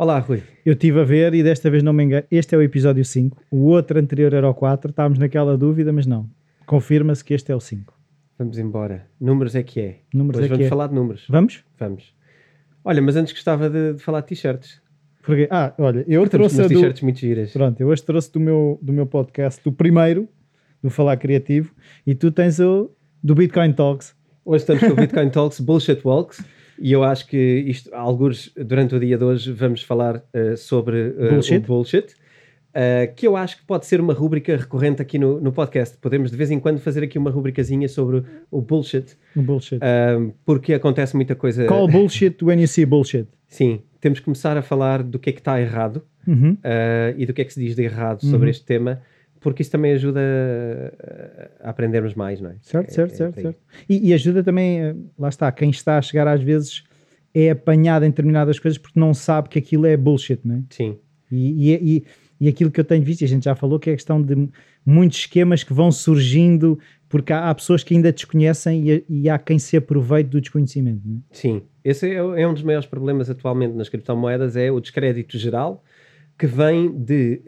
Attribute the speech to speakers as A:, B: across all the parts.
A: Olá, Rui.
B: Eu estive a ver e desta vez não me engano. Este é o episódio 5. O outro anterior era o 4. Estávamos naquela dúvida, mas não. Confirma-se que este é o 5.
A: Vamos embora. Números é que é.
B: Números
A: Hoje
B: é que
A: vamos
B: é.
A: falar de números.
B: Vamos?
A: Vamos. Olha, mas antes gostava de, de falar de t-shirts.
B: Porque, ah, olha, eu
A: Porque temos
B: trouxe a
A: umas
B: do,
A: t-shirts muito giras.
B: Pronto, eu hoje trouxe do meu, do meu podcast, do primeiro, do Falar Criativo, e tu tens o do Bitcoin Talks.
A: Hoje estamos com o Bitcoin Talks Bullshit Walks e eu acho que isto, alguns, durante o dia de hoje, vamos falar eh, sobre eh,
B: Bullshit.
A: o bullshit. eh, que eu acho que pode ser uma rúbrica recorrente aqui no, no podcast. Podemos de vez em quando fazer aqui uma rubricazinha sobre o bullshit,
B: O bullshit.
A: eh, porque acontece muita coisa.
B: Call bullshit when you see bullshit.
A: Sim, temos que começar a falar do que é que está errado
B: Uhum.
A: uh, e do que é que se diz de errado sobre
B: Uhum.
A: este tema, porque isso também ajuda a, a aprendermos mais, não é?
B: Certo,
A: É-
B: certo,
A: é
B: certo, certo. E, e ajuda também, eh, lá está, quem está a chegar às vezes é apanhado em determinadas coisas porque não sabe que aquilo é bullshit, não é?
A: Sim,
B: E, e, e, e aquilo que eu tenho visto, e a gente já falou, que é a questão de muitos esquemas que vão surgindo porque há, há pessoas que ainda desconhecem e, e há quem se aproveite do desconhecimento. Não é?
A: sim. Esse é, é um dos maiores problemas atualmente nas criptomoedas, é o descrédito geral, que vem de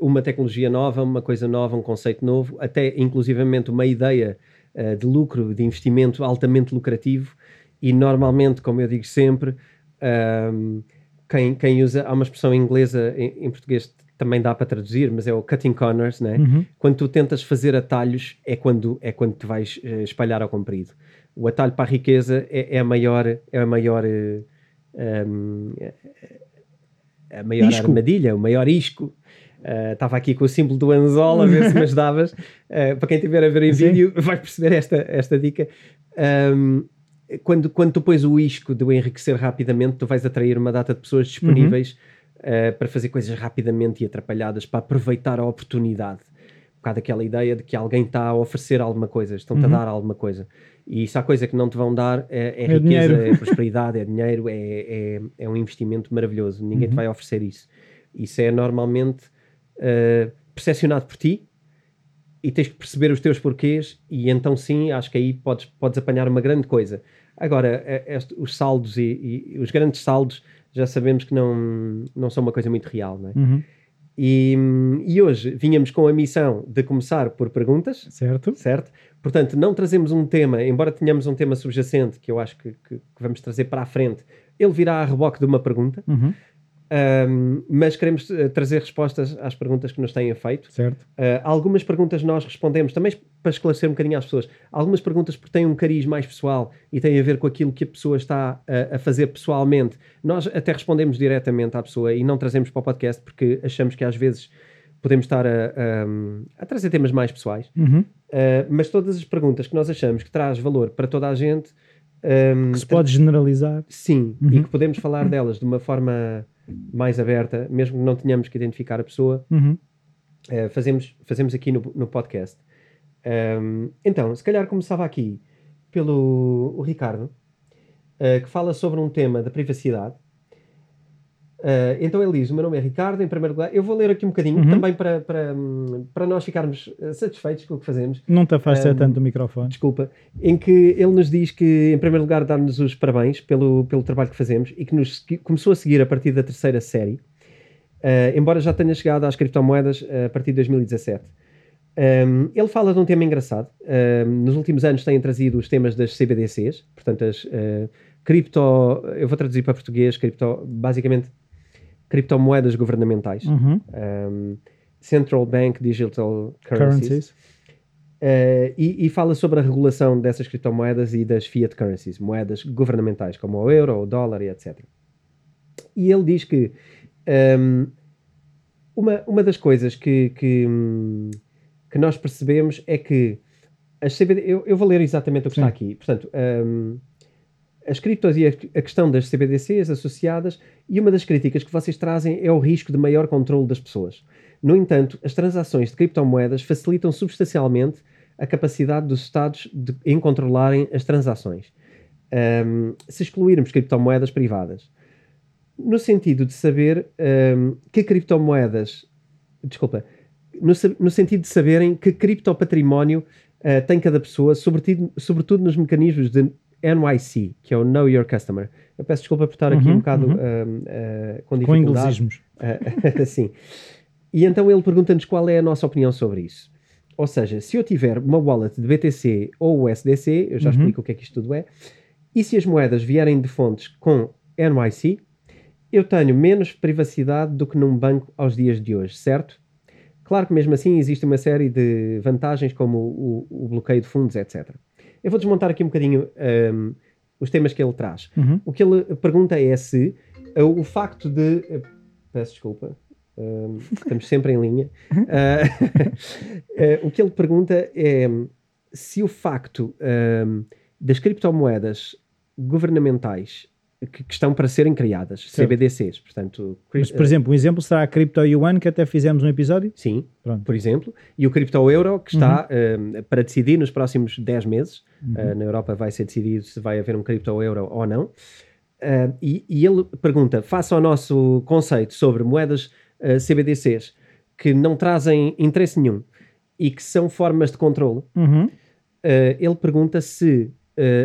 A: uh, uma tecnologia nova, uma coisa nova, um conceito novo, até inclusivamente uma ideia uh, de lucro, de investimento altamente lucrativo, e normalmente, como eu digo sempre, um, quem, quem usa, há uma expressão inglesa em, em português também dá para traduzir, mas é o cutting corners, né?
B: Uhum.
A: Quando tu tentas fazer atalhos é quando é quando te vais eh, espalhar ao comprido. O atalho para a riqueza é, é a maior é a maior um, a maior
B: Isco.
A: armadilha, o maior isco. Eh, Estava aqui com o símbolo do anzol a ver se me ajudavas. Eh, para quem estiver a ver em
B: Sim.
A: vídeo vai perceber esta, esta dica. Um, quando, quando tu pões o isco do enriquecer rapidamente, tu vais atrair uma data de pessoas disponíveis eh, para fazer coisas rapidamente e atrapalhadas, para aproveitar a oportunidade. Bocado aquela ideia de que alguém está a oferecer alguma coisa, estão-te
B: Uhum.
A: a dar alguma coisa. E se há coisa que não te vão dar é, é
B: É
A: riqueza,
B: dinheiro.
A: é prosperidade, é dinheiro, é, é, é um investimento maravilhoso. Ninguém
B: Uhum.
A: te vai oferecer isso. Isso é normalmente eh, percepcionado por ti e tens que perceber os teus porquês e então sim, acho que aí podes, podes apanhar uma grande coisa. Agora, eh, este- os saldos e, e os grandes saldos já sabemos que não, não são uma coisa muito real, não é?
B: Uhum.
A: E, e hoje vínhamos com a missão de começar por perguntas,
B: Certo?
A: certo? Portanto, não trazemos um tema, embora tenhamos um tema subjacente que eu acho que, que- que vamos trazer para a frente, ele virá a reboque de uma pergunta,
B: Uhum.
A: Hum, mas queremos eh, trazer respostas às perguntas que nos têm feito.
B: Certo.
A: Uh, algumas perguntas nós respondemos, também para esclarecer um bocadinho às pessoas. Algumas perguntas porque têm um cariz mais pessoal e têm a ver com aquilo que a pessoa está a, a fazer pessoalmente. Nós até respondemos diretamente à pessoa e não trazemos para o podcast porque achamos que às vezes podemos estar a, a- a trazer temas mais pessoais.
B: Uhum.
A: Uh, mas todas as perguntas que nós achamos que traz valor para toda a gente, um,
B: Que se pode generalizar.
A: sim,
B: Uhum.
A: e que podemos falar delas de uma forma mais aberta, mesmo que não tenhamos que identificar a pessoa,
B: Uhum.
A: Uh, fazemos, fazemos aqui no, no podcast. Um, então, se calhar começava aqui pelo Ricardo, uh, que fala sobre um tema da privacidade. Uh, então ele diz: O meu nome é Ricardo, em primeiro lugar. Eu vou ler aqui um bocadinho,
B: Uhum.
A: também para, para, para nós ficarmos uh, satisfeitos com o que fazemos.
B: Não te afasta
A: Um,
B: tanto do microfone.
A: Desculpa, em que ele nos diz que, em primeiro lugar, dá-nos os parabéns pelo, pelo trabalho que fazemos e que nos segui- começou a seguir a partir da terceira série, eh, embora já tenha chegado às criptomoedas eh, a partir de 2017. Um, ele fala de um tema engraçado. Um, nos últimos anos têm trazido os temas das CBDCs, portanto, as cripto. Eu vou traduzir para português, cripto, basicamente, criptomoedas governamentais.
B: Uhum.
A: Um, Central Bank Digital Currencies.
B: Currencies.
A: Uh, e, e fala sobre a regulação dessas criptomoedas e das fiat currencies, moedas governamentais, como o euro, o dólar e etc. E ele diz que um, uma, uma das coisas que, que, que nós percebemos é que as CBD, eu, eu vou ler exatamente o que
B: Sim.
A: está aqui. Portanto, um, as criptos e a, questão das CBDCs associadas, e uma das críticas que vocês trazem é o risco de maior controle das pessoas. No entanto, as transações de criptomoedas facilitam substancialmente a capacidade dos Estados de, em controlarem as transações. Um, se excluirmos criptomoedas privadas, no sentido de saber um, que criptomoedas, desculpa, no, no, sentido de saberem que criptopatrimónio uh, tem cada pessoa, sobretudo, sobretudo nos mecanismos de NYC, que é o Know Your Customer. Eu peço desculpa por estar aqui uhum, um bocado uhum. uh, uh, com dificuldade. Com sim. E então ele pergunta-nos qual é a nossa opinião sobre isso. Ou seja, se eu tiver uma wallet de BTC ou USDC, eu já uhum. explico o que é que isto tudo é, e se as moedas vierem de fontes com NYC, eu tenho menos privacidade do que num banco aos dias de hoje, certo? Claro que mesmo assim existe uma série de vantagens como o, o bloqueio de fundos, etc. Eu vou desmontar aqui um bocadinho um, os temas que ele traz. Uhum. O que ele pergunta é se uh, o facto de. Uh, peço desculpa. Um, estamos sempre em linha. Uh, o que ele pergunta é se o facto um, das criptomoedas governamentais que, que, estão para serem criadas, certo. CBDCs, portanto...
B: Mas, por exemplo, um exemplo será a Crypto Yuan, que até fizemos um episódio?
A: Sim, Pronto. por exemplo, e o Crypto Euro, que está uhum. uh, para decidir nos próximos 10 meses, uhum. uh, na Europa vai ser decidido se vai haver um Crypto Euro ou não, uh, e, e, ele pergunta, face ao nosso conceito sobre moedas CBDCs, que não trazem interesse nenhum, e que são formas de controle, uhum. ele pergunta se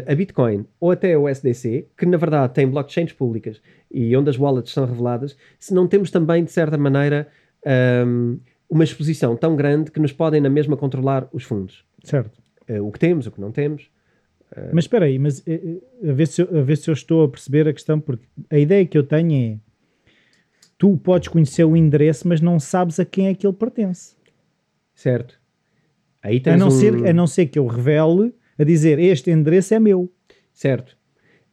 A: a Bitcoin ou até a USDC, que na verdade têm blockchains públicas e onde as wallets são reveladas, se não temos também, de certa maneira, um, ehm, uma exposição tão grande que nos podem na mesma controlar os fundos.
B: Certo.
A: Uh, o que temos, o que não temos.
B: Uh... Mas espera aí, mas a ver, se eu, a ver se eu estou a perceber a questão, porque a ideia que eu tenho é tu podes conhecer o endereço, mas não sabes a quem é que ele pertence.
A: Certo.
B: Aí tens a, não um... ser, a não ser que eu revele a dizer este endereço é meu.
A: Certo.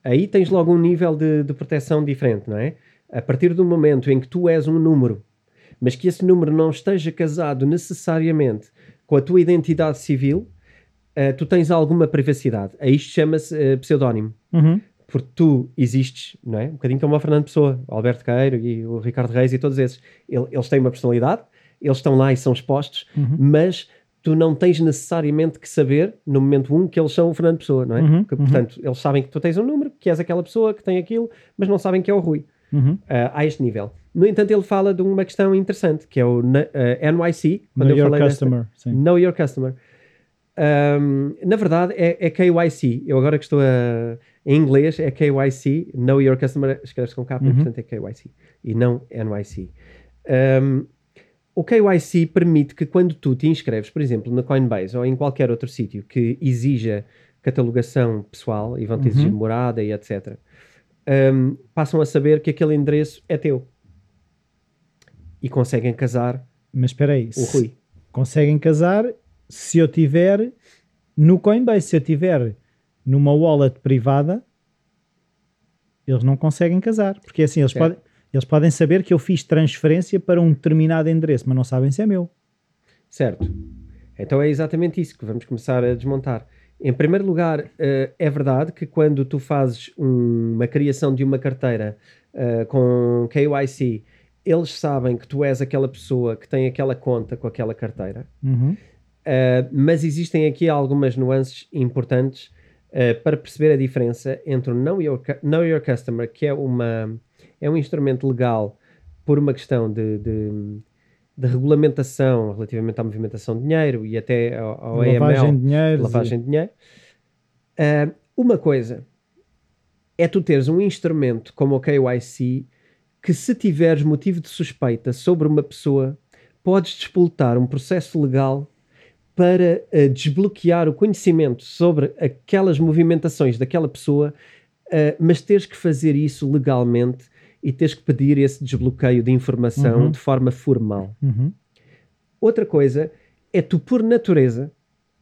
A: Aí tens logo um nível de, de proteção diferente, não é? A partir do momento em que tu és um número, mas que esse número não esteja casado necessariamente com a tua identidade civil, uh, tu tens alguma privacidade. A isto chama-se uh, pseudónimo. Uhum. Porque tu existes, não é? Um bocadinho como o Fernando Pessoa, o Alberto Queiro e o Ricardo Reis e todos esses. Eles têm uma personalidade, eles estão lá e são expostos, uhum. mas tu não tens necessariamente que saber, no momento 1, um, que eles são o Fernando Pessoa, não é? Uhum, que, portanto, uhum. eles sabem que tu tens um número, que és aquela pessoa que tem aquilo, mas não sabem que é o Rui. Uhum. Uh, a este nível. No entanto, ele fala de uma questão interessante, que é o uh, NYC.
B: Quando know eu your falei customer.
A: Desta, know your customer. Um, na verdade, é, é, KYC. Eu agora que estou a, em inglês, é KYC. Know your customer, escreves com K, uhum. portanto é KYC. E não NYC. Um, o KYC permite que quando tu te inscreves, por exemplo, na Coinbase ou em qualquer outro sítio que exija catalogação pessoal e vão-te exigir uhum. morada e etc., um, passam a saber que aquele endereço é teu. E conseguem casar
B: Mas espera aí,
A: o Rui.
B: Conseguem casar se eu tiver no Coinbase, se eu tiver numa wallet privada, eles não conseguem casar. Porque assim, eles podem eles podem saber que eu fiz transferência para um determinado endereço, mas não sabem se é meu.
A: Certo. Então é exatamente isso que vamos começar a desmontar. Em primeiro lugar, uh, é verdade que quando tu fazes um, uma criação de uma carteira uh, com KYC, eles sabem que tu és aquela pessoa que tem aquela conta com aquela carteira. Uhum. Uh, mas existem aqui algumas nuances importantes para perceber a diferença entre o Know Your, know Your Customer, que é uma é um instrumento legal por uma questão de, de, de regulamentação relativamente à movimentação de dinheiro e até ao, ao
B: lavagem AML, de dinheiro,
A: lavagem de dinheiro. Uh, uma coisa é tu teres um instrumento como o KYC que se tiveres motivo de suspeita sobre uma pessoa, podes despoltar um processo legal para uh, desbloquear o conhecimento sobre aquelas movimentações daquela pessoa, uh, mas teres que fazer isso legalmente e tens que pedir esse desbloqueio de informação uhum. de forma formal. Uhum. Outra coisa é tu, por natureza,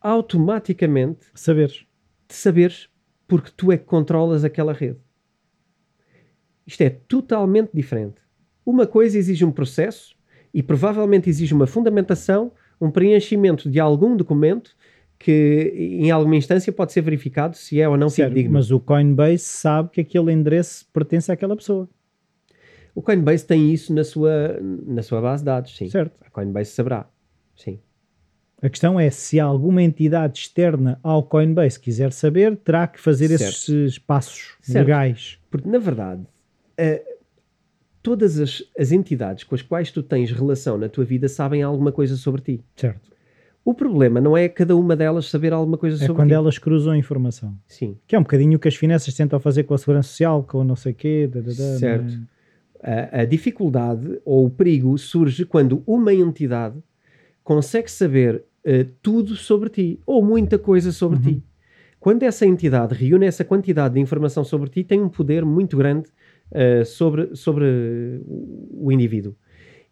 A: automaticamente
B: saberes.
A: saberes porque tu é que controlas aquela rede. Isto é totalmente diferente. Uma coisa exige um processo e provavelmente exige uma fundamentação, um preenchimento de algum documento que em alguma instância pode ser verificado se é ou não
B: Certo,
A: digno.
B: mas o Coinbase sabe que aquele endereço pertence àquela pessoa.
A: O Coinbase tem isso na sua, na sua base de dados, sim.
B: Certo.
A: A Coinbase saberá, sim.
B: A questão é se alguma entidade externa ao Coinbase quiser saber, terá que fazer
A: Certo.
B: esses passos
A: Certo.
B: legais.
A: Porque, na verdade, eh, todas as, as entidades com as quais tu tens relação na tua vida sabem alguma coisa sobre ti.
B: Certo.
A: O problema não é cada uma delas saber alguma coisa
B: É
A: sobre
B: quando
A: ti.
B: elas cruzam a informação.
A: Sim.
B: Que é um bocadinho o que as finanças tentam fazer com a segurança social, com o não sei quê. da, da, da,
A: Certo.
B: né?
A: A, a dificuldade ou o perigo surge quando uma entidade consegue saber eh, tudo sobre ti ou muita coisa sobre
B: Uhum.
A: ti. Quando essa entidade reúne essa quantidade de informação sobre ti, tem um poder muito grande eh, sobre, sobre o indivíduo.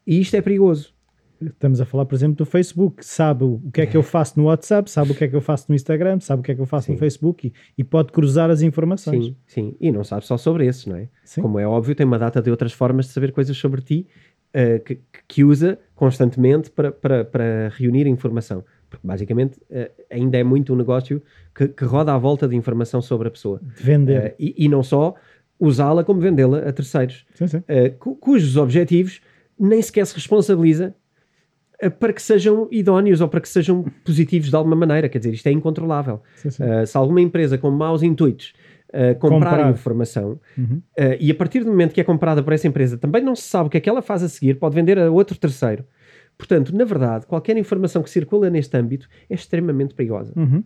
A: E isto é perigoso.
B: Estamos a falar, por exemplo, do Facebook. Sabe o que é que eu faço no WhatsApp, sabe o que é que eu faço no Instagram, sabe o que é que eu faço no
A: Sim.
B: Facebook e, e pode cruzar as informações.
A: Sim, sim. E não sabe só sobre esses, não é?
B: Sim.
A: Como é óbvio, tem uma data de outras formas de saber coisas sobre ti eh, que, que usa constantemente para, para, para reunir informação. Porque basicamente eh, ainda é muito um negócio que, que roda à volta de informação sobre a pessoa.
B: De vender.
A: Eh, e, e não só usá-la como vendê-la a terceiros,
B: Sim, sim.
A: cu- cujos objetivos nem sequer se responsabiliza para que sejam idóneos ou para que sejam positivos de alguma maneira. Quer dizer, isto é incontrolável.
B: sim, sim.
A: Uh, se alguma empresa com maus intuitos uh, comprar,
B: Comprar.
A: informação
B: Uhum.
A: uh, e a partir do momento que é comprada por essa empresa também não se sabe o que é que ela faz a seguir, pode vender a outro terceiro. Portanto, na verdade, qualquer informação que circula neste âmbito é extremamente perigosa.
B: Uhum.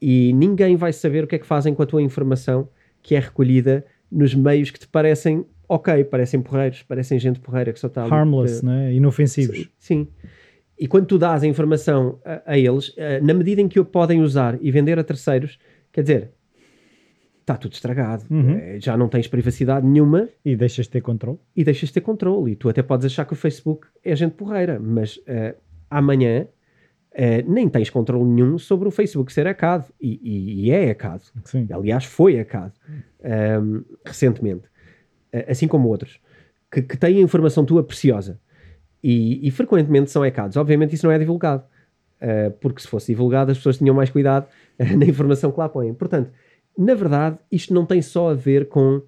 A: E ninguém vai saber o que é que fazem com a tua informação que é recolhida nos meios que te parecem ok, parecem porreiros, parecem gente porreira que só está
B: Harmless,
A: uh,
B: né? inofensivos.
A: Sim, sim. E quando tu dás a informação a, a eles, eh, na medida em que o podem usar e vender a terceiros, quer dizer, está tudo estragado.
B: Uhum.
A: Eh, Já não tens privacidade nenhuma
B: E deixas de ter controle.
A: e deixas de ter controle. E tu até podes achar que o Facebook é gente porreira, mas eh, amanhã nem tens controle nenhum sobre o Facebook ser hackado. E, e- e é hackado.
B: Sim.
A: Aliás, foi hackado ahm, recentemente, assim como outros, que, que têm informação tua preciosa e, e frequentemente são hackados. Obviamente, isso não é divulgado, ah, porque se fosse divulgado, as pessoas tinham mais cuidado ah, na informação que lá põem. Portanto, na verdade, isto não tem só a ver com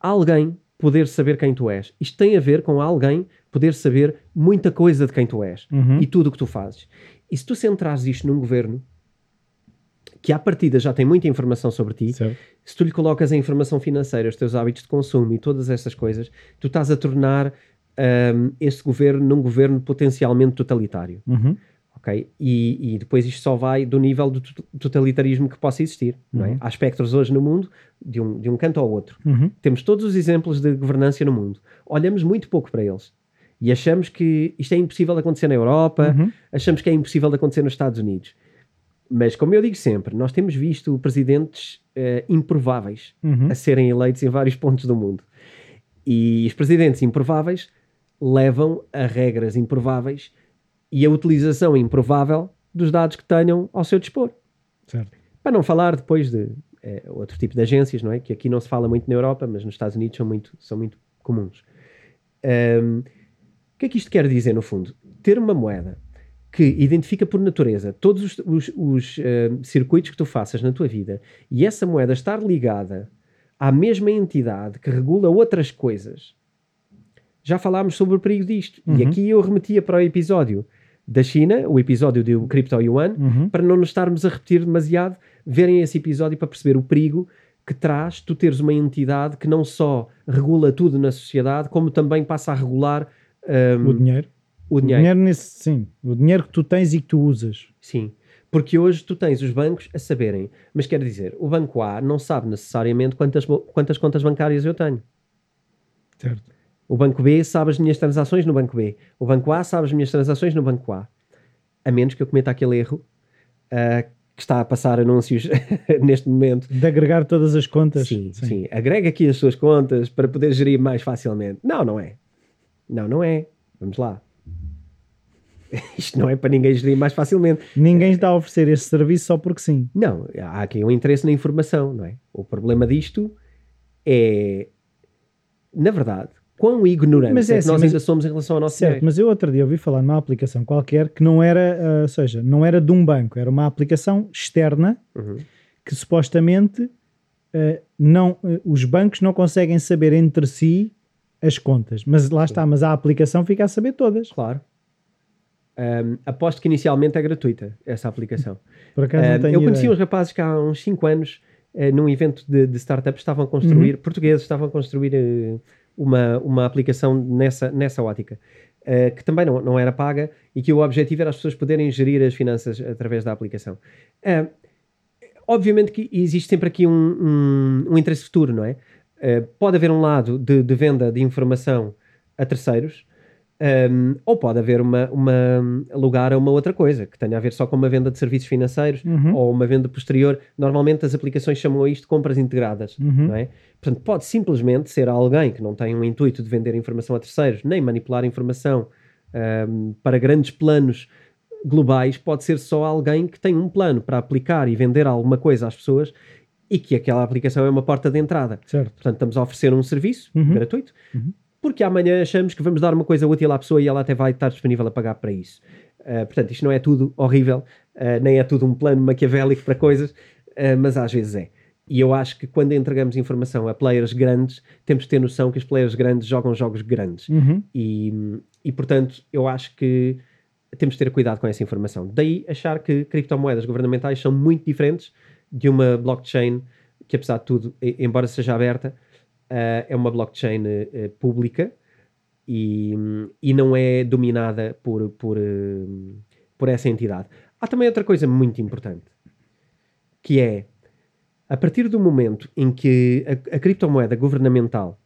A: alguém poder saber quem tu és. Isto tem a ver com alguém poder saber muita coisa de quem tu és
B: Uhum.
A: e tudo o que tu fazes. E se tu centrares isto num governo que à partida já tem muita informação sobre ti,
B: Certo.
A: se tu lhe colocas a informação financeira, os teus hábitos de consumo e todas essas coisas, tu estás a tornar hum, este governo num governo potencialmente totalitário,
B: Uhum.
A: ok? E, e depois isto só vai do nível do to- totalitarismo que possa existir, não é?
B: Uhum.
A: Há espectros hoje no mundo, de um, de um canto ao outro.
B: Uhum.
A: Temos todos os exemplos de governança no mundo. Olhamos muito pouco para eles. E achamos que isto é impossível de acontecer na Europa,
B: Uhum.
A: achamos que é impossível de acontecer nos Estados Unidos. Mas, como eu digo sempre, nós temos visto presidentes eh, improváveis
B: Uhum.
A: a serem eleitos em vários pontos do mundo. E os presidentes improváveis levam a regras improváveis e a utilização improvável dos dados que tenham ao seu dispor.
B: Certo.
A: Para não falar depois de eh, outro tipo de agências, não é? Que aqui não se fala muito na Europa, mas nos Estados Unidos são muito, são muito comuns. Ahm, o que é que isto quer dizer, no fundo? Ter uma moeda que identifica por natureza todos os, os- os, ahm, circuitos que tu faças na tua vida e essa moeda estar ligada à mesma entidade que regula outras coisas. Já falámos sobre o perigo disto. E
B: Uhum.
A: aqui eu remetia para o episódio da China, o episódio do Crypto Yuan,
B: Uhum.
A: para não nos estarmos a repetir demasiado, verem esse episódio para perceber o perigo que traz tu teres uma entidade que não só regula tudo na sociedade, como também passa a regular hum,
B: O dinheiro.
A: O
B: O
A: dinheiro.
B: dinheiro nesse, sim. O dinheiro que tu tens e que tu usas.
A: Sim. Porque hoje tu tens os bancos a saberem, mas quer dizer, o banco A não sabe necessariamente quantas, quantas contas bancárias eu tenho.
B: Certo.
A: O banco B sabe as minhas transações no banco B. O banco A sabe as minhas transações no banco A. A menos que eu cometa aquele erro ah, que está a passar anúncios neste momento
B: De agregar todas as contas.
A: Sim, sim, Agrega aqui as suas contas para poder gerir mais facilmente. Não, não é. Não, não é. Vamos lá. Isto não é para ninguém gerir mais facilmente.
B: Ninguém está a oferecer este serviço só porque sim.
A: Não, há aqui um interesse na informação, não é? O problema disto é, na verdade, quão ignorantes
B: Mas
A: é,
B: é assim,
A: nós
B: mas-
A: ainda somos em relação ao nosso
B: Certo,
A: dinheiro.
B: mas eu outro dia ouvi falar numa aplicação qualquer que não era, ah, ou seja, não era de um banco, era uma aplicação externa
A: Uhum.
B: que supostamente ah, não, ah, os bancos não conseguem saber entre si as contas. Mas lá está, mas a aplicação fica a saber todas.
A: Claro. Um, aposto que inicialmente é gratuita essa aplicação.
B: Por acaso
A: Um,
B: não tenho
A: eu conheci
B: ideia.
A: uns rapazes que há uns 5 anos, eh, num evento de, de startups, estavam a
B: Uhum.
A: construir, portugueses, estavam a construir eh, uma, uma aplicação nessa, nessa ótica, eh, que também não, não era paga e que o objetivo era as pessoas poderem gerir as finanças através da aplicação. Ah, obviamente que existe sempre aqui um, um, um interesse futuro, não é? Eh, pode haver um lado de, de venda de informação a terceiros, um, ou pode haver uma, uma lugar a uma outra coisa, que tenha a ver só com uma venda de serviços financeiros
B: Uhum.
A: ou uma venda posterior. Normalmente as aplicações chamam a isto de compras integradas,
B: Uhum.
A: não é? Portanto, pode simplesmente ser alguém que não tem um intuito de vender informação a terceiros, nem manipular informação um, para grandes planos globais, pode ser só alguém que tem um plano para aplicar e vender alguma coisa às pessoas e que aquela aplicação é uma porta de entrada.
B: Certo.
A: Portanto, estamos a oferecer um serviço
B: Uhum.
A: gratuito,
B: Uhum.
A: Porque amanhã achamos que vamos dar uma coisa útil à pessoa e ela até vai estar disponível a pagar para isso. Uh, portanto, isto não é tudo horrível, uh, nem é tudo um plano maquiavélico para coisas, uh, mas às vezes é. E eu acho que quando entregamos informação a players grandes, temos que ter noção que os players grandes jogam jogos grandes.
B: Uhum.
A: E, e portanto, eu acho que temos de ter cuidado com essa informação. Daí achar que criptomoedas governamentais são muito diferentes de uma blockchain que, apesar de tudo, embora seja aberta, eh, é uma blockchain eh, pública e, e não é dominada por, por, eh, por essa entidade. Há também outra coisa muito importante, que é, a partir do momento em que a, a criptomoeda governamental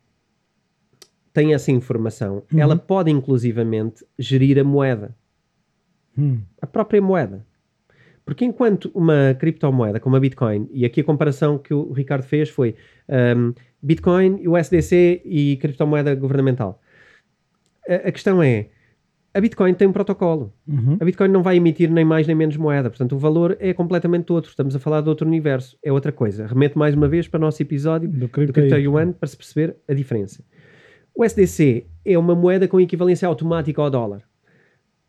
A: tem essa informação,
B: Uhum.
A: ela pode inclusivamente gerir a moeda,
B: Hum.
A: a própria moeda. Porque enquanto uma criptomoeda como a Bitcoin, e aqui a comparação que o Ricardo fez foi um, Bitcoin, USDC e criptomoeda governamental. A, a questão é, a Bitcoin tem um protocolo.
B: Uhum.
A: A Bitcoin não vai emitir nem mais nem menos moeda, portanto o valor é completamente outro. Estamos a falar de outro universo, é outra coisa. Remeto mais uma vez para o nosso episódio
B: Do
A: do
B: Crypto Yuan.
A: Para se perceber a diferença. O SDC é uma moeda com equivalência automática ao dólar.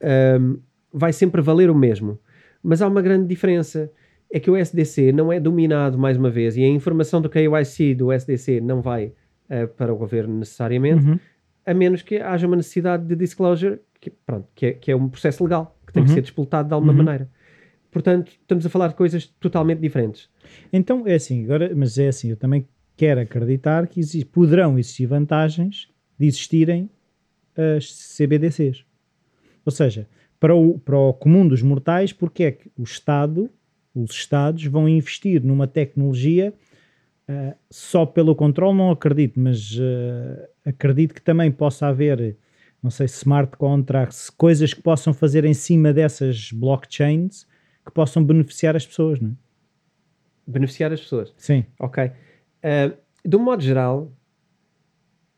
A: Ahm, vai sempre valer o mesmo. Mas há uma grande diferença. É que o SDC não é dominado, mais uma vez, e a informação do KYC do SDC não vai ah, para o governo necessariamente,
B: Uhum.
A: a menos que haja uma necessidade de disclosure, que, pronto, que, é, que é um processo legal, que tem que
B: Uhum.
A: ser disputado de alguma
B: Uhum.
A: maneira. Portanto, estamos a falar de coisas totalmente diferentes.
B: Então é assim, agora, mas é assim, eu também quero acreditar que exi- poderão existir vantagens de existirem as CBDCs. Ou seja, para o, para o comum dos mortais, porque é que o Estado, os Estados vão investir numa tecnologia ah, só pelo controle, não acredito, mas ah, acredito que também possa haver, não sei, smart contracts, coisas que possam fazer em cima dessas blockchains que possam beneficiar as pessoas, não é?
A: Beneficiar as pessoas.
B: Sim.
A: Ok. Uh, de um modo geral,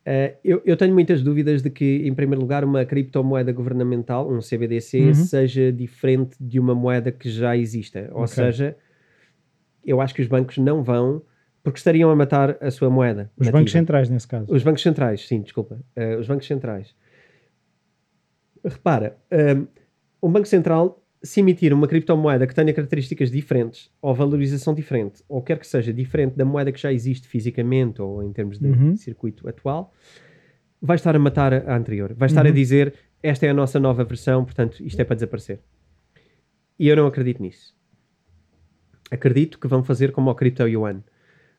A: uh, eu, eu tenho muitas dúvidas de que, em primeiro lugar, uma criptomoeda governamental, um CBDC,
B: Uhum.
A: seja diferente de uma moeda que já exista. Ou
B: Ok.
A: seja, eu acho que os bancos não vão, porque estariam a matar a sua moeda.
B: Os
A: nativa.
B: bancos centrais, nesse caso.
A: Os bancos centrais, sim, desculpa. Uh, os bancos centrais. Repara, um, um banco central, se emitir uma criptomoeda que tenha características diferentes, ou valorização diferente, ou quer que seja diferente da moeda que já existe fisicamente ou em termos de
B: Uhum.
A: circuito atual, vai estar a matar a a anterior. Vai estar a
B: Uhum.
A: dizer esta é a nossa nova versão, portanto isto é para desaparecer. E eu não acredito nisso. Acredito que vão fazer como o Crypto Yuan.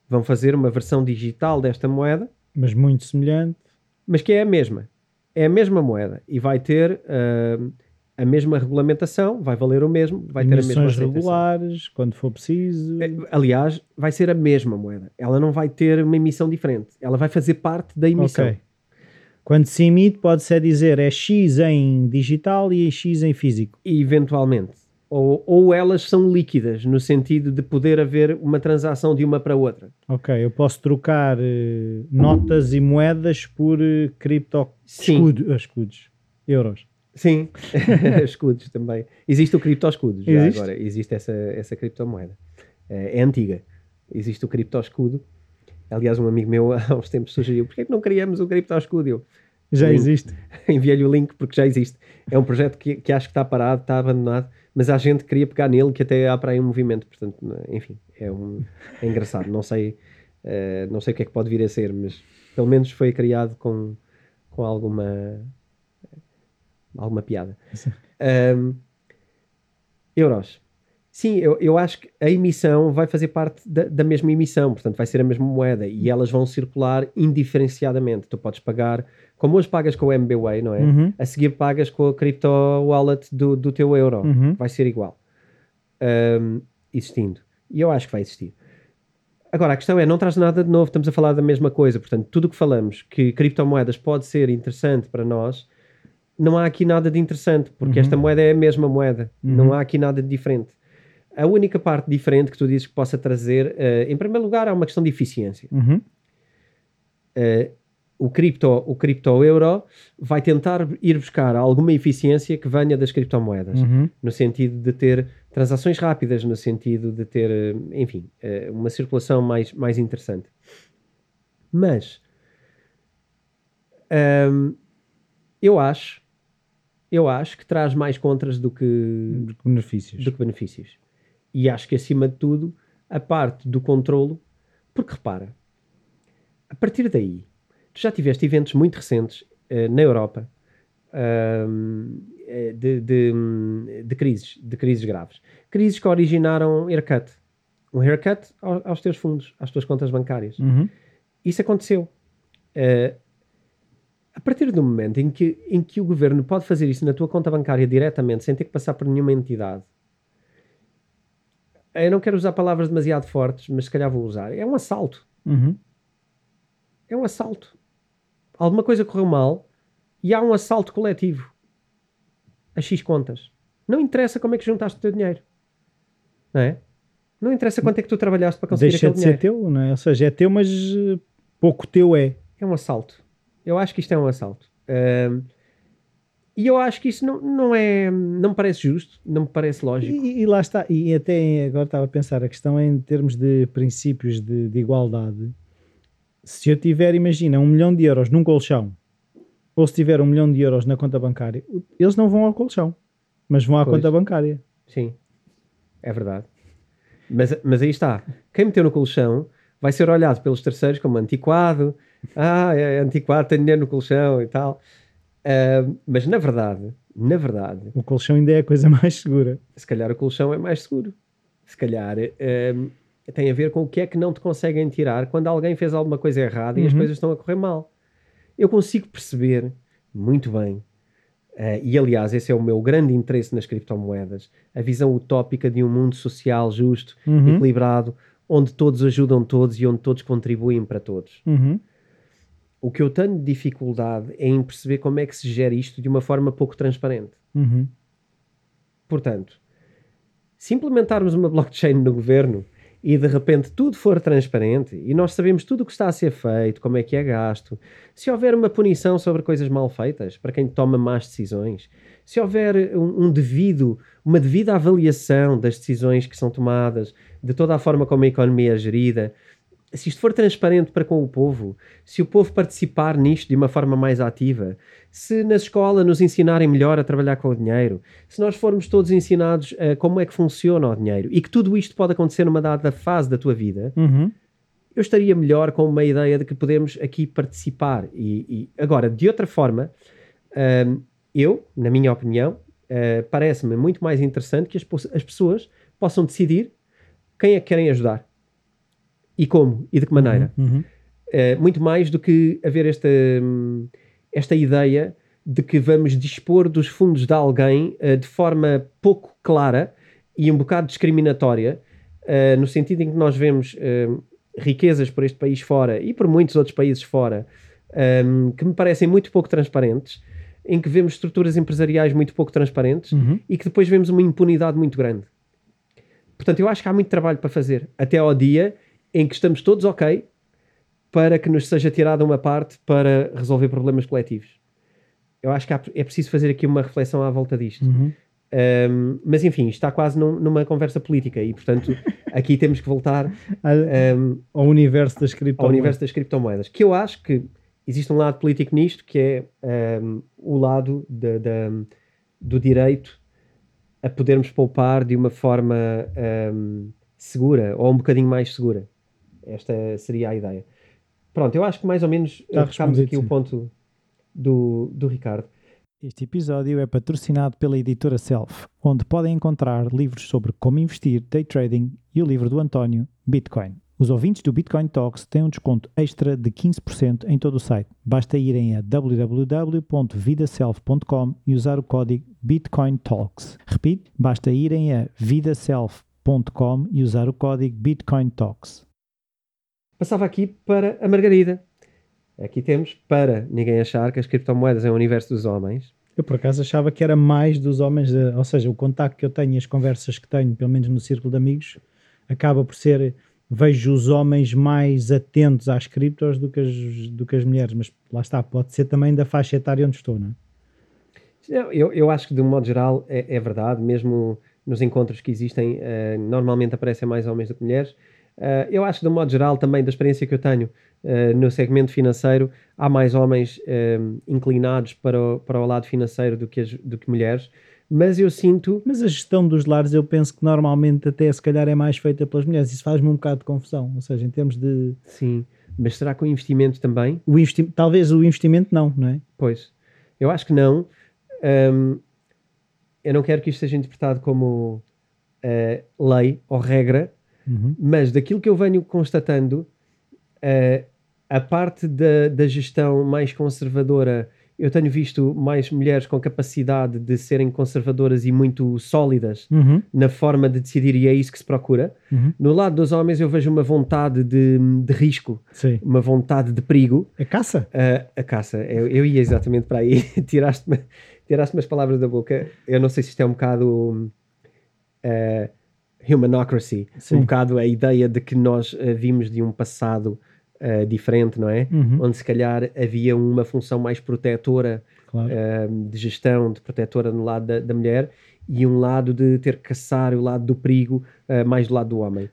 A: Vão fazer uma versão digital desta moeda
B: Mas muito semelhante.
A: mas que é a mesma. É a mesma moeda e vai ter ah, a mesma regulamentação, vai valer o mesmo, vai ter a mesma aceitação.
B: regulares, quando for preciso.
A: É, Aliás, vai ser a mesma moeda. Ela não vai ter uma emissão diferente. Ela vai fazer parte da emissão.
B: Ok. Quando se emite, pode-se dizer é X em digital e X em físico.
A: E eventualmente. Ou, ou elas são líquidas, no sentido de poder haver uma transação de uma para outra.
B: Ok, eu posso trocar eh, notas e moedas por eh, cripto
A: Sim.
B: escudo- escudos, euros.
A: Sim, escudos também. Existe o cripto-escudo, já
B: Existe?
A: agora. Existe essa, essa criptomoeda. É, é antiga. Existe o cripto-escudo. Aliás, um amigo meu há uns tempos sugeriu: porquê é que não criamos o cripto-escudo? Eu,
B: Já
A: link.
B: existe.
A: Enviei-lhe o link porque já existe. É um projeto que, que acho que está parado, está abandonado, mas há gente que queria pegar nele que até há para aí um movimento. Portanto, enfim, é, um, é engraçado. Não sei, uh, não sei o que é que pode vir a ser, mas pelo menos foi criado com, com alguma, alguma piada. Um, euros. Sim, eu, eu acho que a emissão vai fazer parte da, da, mesma emissão, portanto vai ser a mesma moeda e elas vão circular indiferenciadamente. Tu podes pagar, como hoje pagas com o MBWay, não é?
B: Uhum.
A: A seguir pagas com a crypto wallet do, do teu euro.
B: Uhum.
A: Vai ser igual. Um, existindo. E eu acho que vai existir. Agora, a questão é, não traz nada de novo, estamos a falar da mesma coisa. Portanto, tudo o que falamos, que criptomoedas pode ser interessante para nós, não há aqui nada de interessante, porque
B: Uhum.
A: esta moeda é a mesma moeda.
B: Uhum.
A: Não há aqui nada de diferente. A única parte diferente que tu dizes que possa trazer, eh, em primeiro lugar, é uma questão de eficiência.
B: Uhum.
A: Eh, o cripto, o cripto euro vai tentar ir buscar alguma eficiência que venha das criptomoedas,
B: Uhum.
A: no sentido de ter transações rápidas, no sentido de ter, eh, enfim, uma circulação mais, mais interessante. Mas ahm, eu acho, eu acho que traz mais contras do que,
B: Benefícios.
A: do que benefícios. E acho que, acima de tudo, a parte do controlo, porque repara, a partir daí, tu já tiveste eventos muito recentes eh, na Europa eh, de, de, de crises, de crises graves. Crises que originaram haircut. Um haircut ao- aos teus fundos, às tuas contas bancárias.
B: Uhum.
A: Isso aconteceu. Eh, a partir do momento em que, em que o governo pode fazer isso na tua conta bancária diretamente, sem ter que passar por nenhuma entidade, eu não quero usar palavras demasiado fortes, mas se calhar vou usar. É um assalto.
B: Uhum.
A: É um assalto. Alguma coisa correu mal e há um assalto coletivo a X contas. Não interessa como é que juntaste o teu dinheiro. Não é? Não interessa quanto é que tu trabalhaste para conseguir
B: Deixa
A: aquele
B: de ser
A: dinheiro.
B: teu, não é? Ou seja, é teu, mas eh, pouco teu é.
A: É um assalto. Eu acho que isto é um assalto. Ahm, e eu acho que isso não, não é. Não me parece justo, não me parece lógico.
B: E, e lá está, e até agora estava a pensar, a questão é em termos de princípios de, de igualdade. Se eu tiver, imagina, um milhão de euros num colchão, ou se tiver um milhão de euros na conta bancária, eles não vão ao colchão, mas vão à
A: Pois.
B: conta bancária.
A: Sim, é verdade. Mas, mas aí está. Quem meteu no colchão vai ser olhado pelos terceiros como antiquado. Ah, é antiquado, tem dinheiro no colchão e tal. Ah, mas na verdade, na verdade,
B: O colchão ainda é a coisa mais segura.
A: se calhar o colchão é mais seguro. Se calhar ah, tem a ver com o que é que não te conseguem tirar quando alguém fez alguma coisa errada e as
B: Uhum.
A: coisas estão a correr mal. Eu consigo perceber muito bem, ah, e aliás, esse é o meu grande interesse nas criptomoedas, a visão utópica de um mundo social justo,
B: Uhum.
A: equilibrado, onde todos ajudam todos e onde todos contribuem para todos.
B: Uhum.
A: O que eu tenho de dificuldade é em perceber como é que se gera isto de uma forma pouco transparente.
B: Uhum.
A: Portanto, se implementarmos uma blockchain no governo e de repente tudo for transparente e nós sabemos tudo o que está a ser feito, como é que é gasto, se houver uma punição sobre coisas mal feitas para quem toma más decisões, se houver um, um devido, uma devida avaliação das decisões que são tomadas, de toda a forma como a economia é gerida, se isto for transparente para com o povo, se o povo participar nisto de uma forma mais ativa, se na escola nos ensinarem melhor a trabalhar com o dinheiro, se nós formos todos ensinados a como é que funciona o dinheiro e que tudo isto pode acontecer numa dada fase da tua vida,
B: Uhum.
A: eu estaria melhor com uma ideia de que podemos aqui participar. E, e- agora, de outra forma, hum, eu, na minha opinião, eh, parece-me muito mais interessante que as, as pessoas possam decidir quem é que querem ajudar e como e de que maneira.
B: Uhum.
A: Eh, muito mais do que haver esta, hum, esta ideia de que vamos dispor dos fundos de alguém eh, de forma pouco clara e um bocado discriminatória, eh, no sentido em que nós vemos riquezas por este país fora e por muitos outros países fora hum, que me parecem muito pouco transparentes, em que vemos estruturas empresariais muito pouco transparentes
B: Uhum.
A: e que depois vemos uma impunidade muito grande. Portanto, eu acho que há muito trabalho para fazer até ao dia em que estamos todos ok para que nos seja tirada uma parte para resolver problemas coletivos. Eu acho que há- é preciso fazer aqui uma reflexão à volta disto.
B: Uhum.
A: Um, mas enfim, está quase num- numa conversa política e, portanto, aqui temos que voltar um,
B: Ao universo das
A: ao
B: criptomoedas.
A: universo das criptomoedas, que eu acho que existe um lado político nisto que é um, o lado de, de, do direito a podermos poupar de uma forma segura ou um bocadinho mais segura. Esta seria a ideia. Pronto, eu acho que mais ou menos tocámos aqui sim. o ponto do, do Ricardo.
B: Este episódio é patrocinado pela editora Self, onde podem encontrar livros sobre como investir, day trading e o livro do António, Bitcoin. Os ouvintes do Bitcoin Talks têm um desconto extra de 15% em todo o site. Basta irem a www.vidaself.com e usar o código Bitcoin Talks. Repito, basta irem a vidaself.com e usar o código Bitcoin Talks.
A: Passava aqui para a Margarida. Aqui temos para ninguém achar que as criptomoedas é o universo dos homens.
B: Eu por acaso achava que era mais dos homens, ou seja, o contacto que eu tenho e as conversas que tenho, pelo menos no círculo de amigos, acaba por ser vejo os homens mais atentos às criptos do que as, do que as mulheres, mas lá está, pode ser também da faixa etária onde estou, não
A: é? Eu, eu acho que de um modo geral é, é verdade, mesmo nos encontros que existem, uh, normalmente aparecem mais homens do que mulheres. Uh, eu acho que de um modo geral, também da experiência que eu tenho uh, no segmento financeiro, há mais homens inclinados para o, para o lado financeiro do que, as, do que mulheres mas eu sinto.
B: Mas a gestão dos lares eu penso que normalmente até se calhar é mais feita pelas mulheres. Isso faz-me um bocado de confusão. Ou seja, em termos de.
A: Sim, mas será que o investimento também?
B: O investi... Talvez o investimento não, não é?
A: Pois, eu acho que não. Um, eu não quero que isto seja interpretado como uh, lei ou regra, uhum. mas daquilo que eu venho constatando, uh, a parte da, da gestão mais conservadora eu tenho visto mais mulheres com capacidade de serem conservadoras e muito sólidas uhum. na forma de decidir, e é isso que se procura. Uhum. No lado dos homens, eu vejo uma vontade de, de risco, Sim. uma vontade de perigo.
B: A caça?
A: Uh, a caça. Eu, eu, ia exatamente para aí. Tiraste-me tiraste as palavras da boca. Eu não sei se isto é um bocado. Uh, humanocracy, Sim. um bocado a ideia de que nós uh, vimos de um passado uh, diferente, não é? Uhum. Onde se calhar havia uma função mais protetora claro. uh, de gestão, de protetora no lado da, da, mulher e um lado de ter que caçar, o lado do perigo, uh, mais do lado do homem.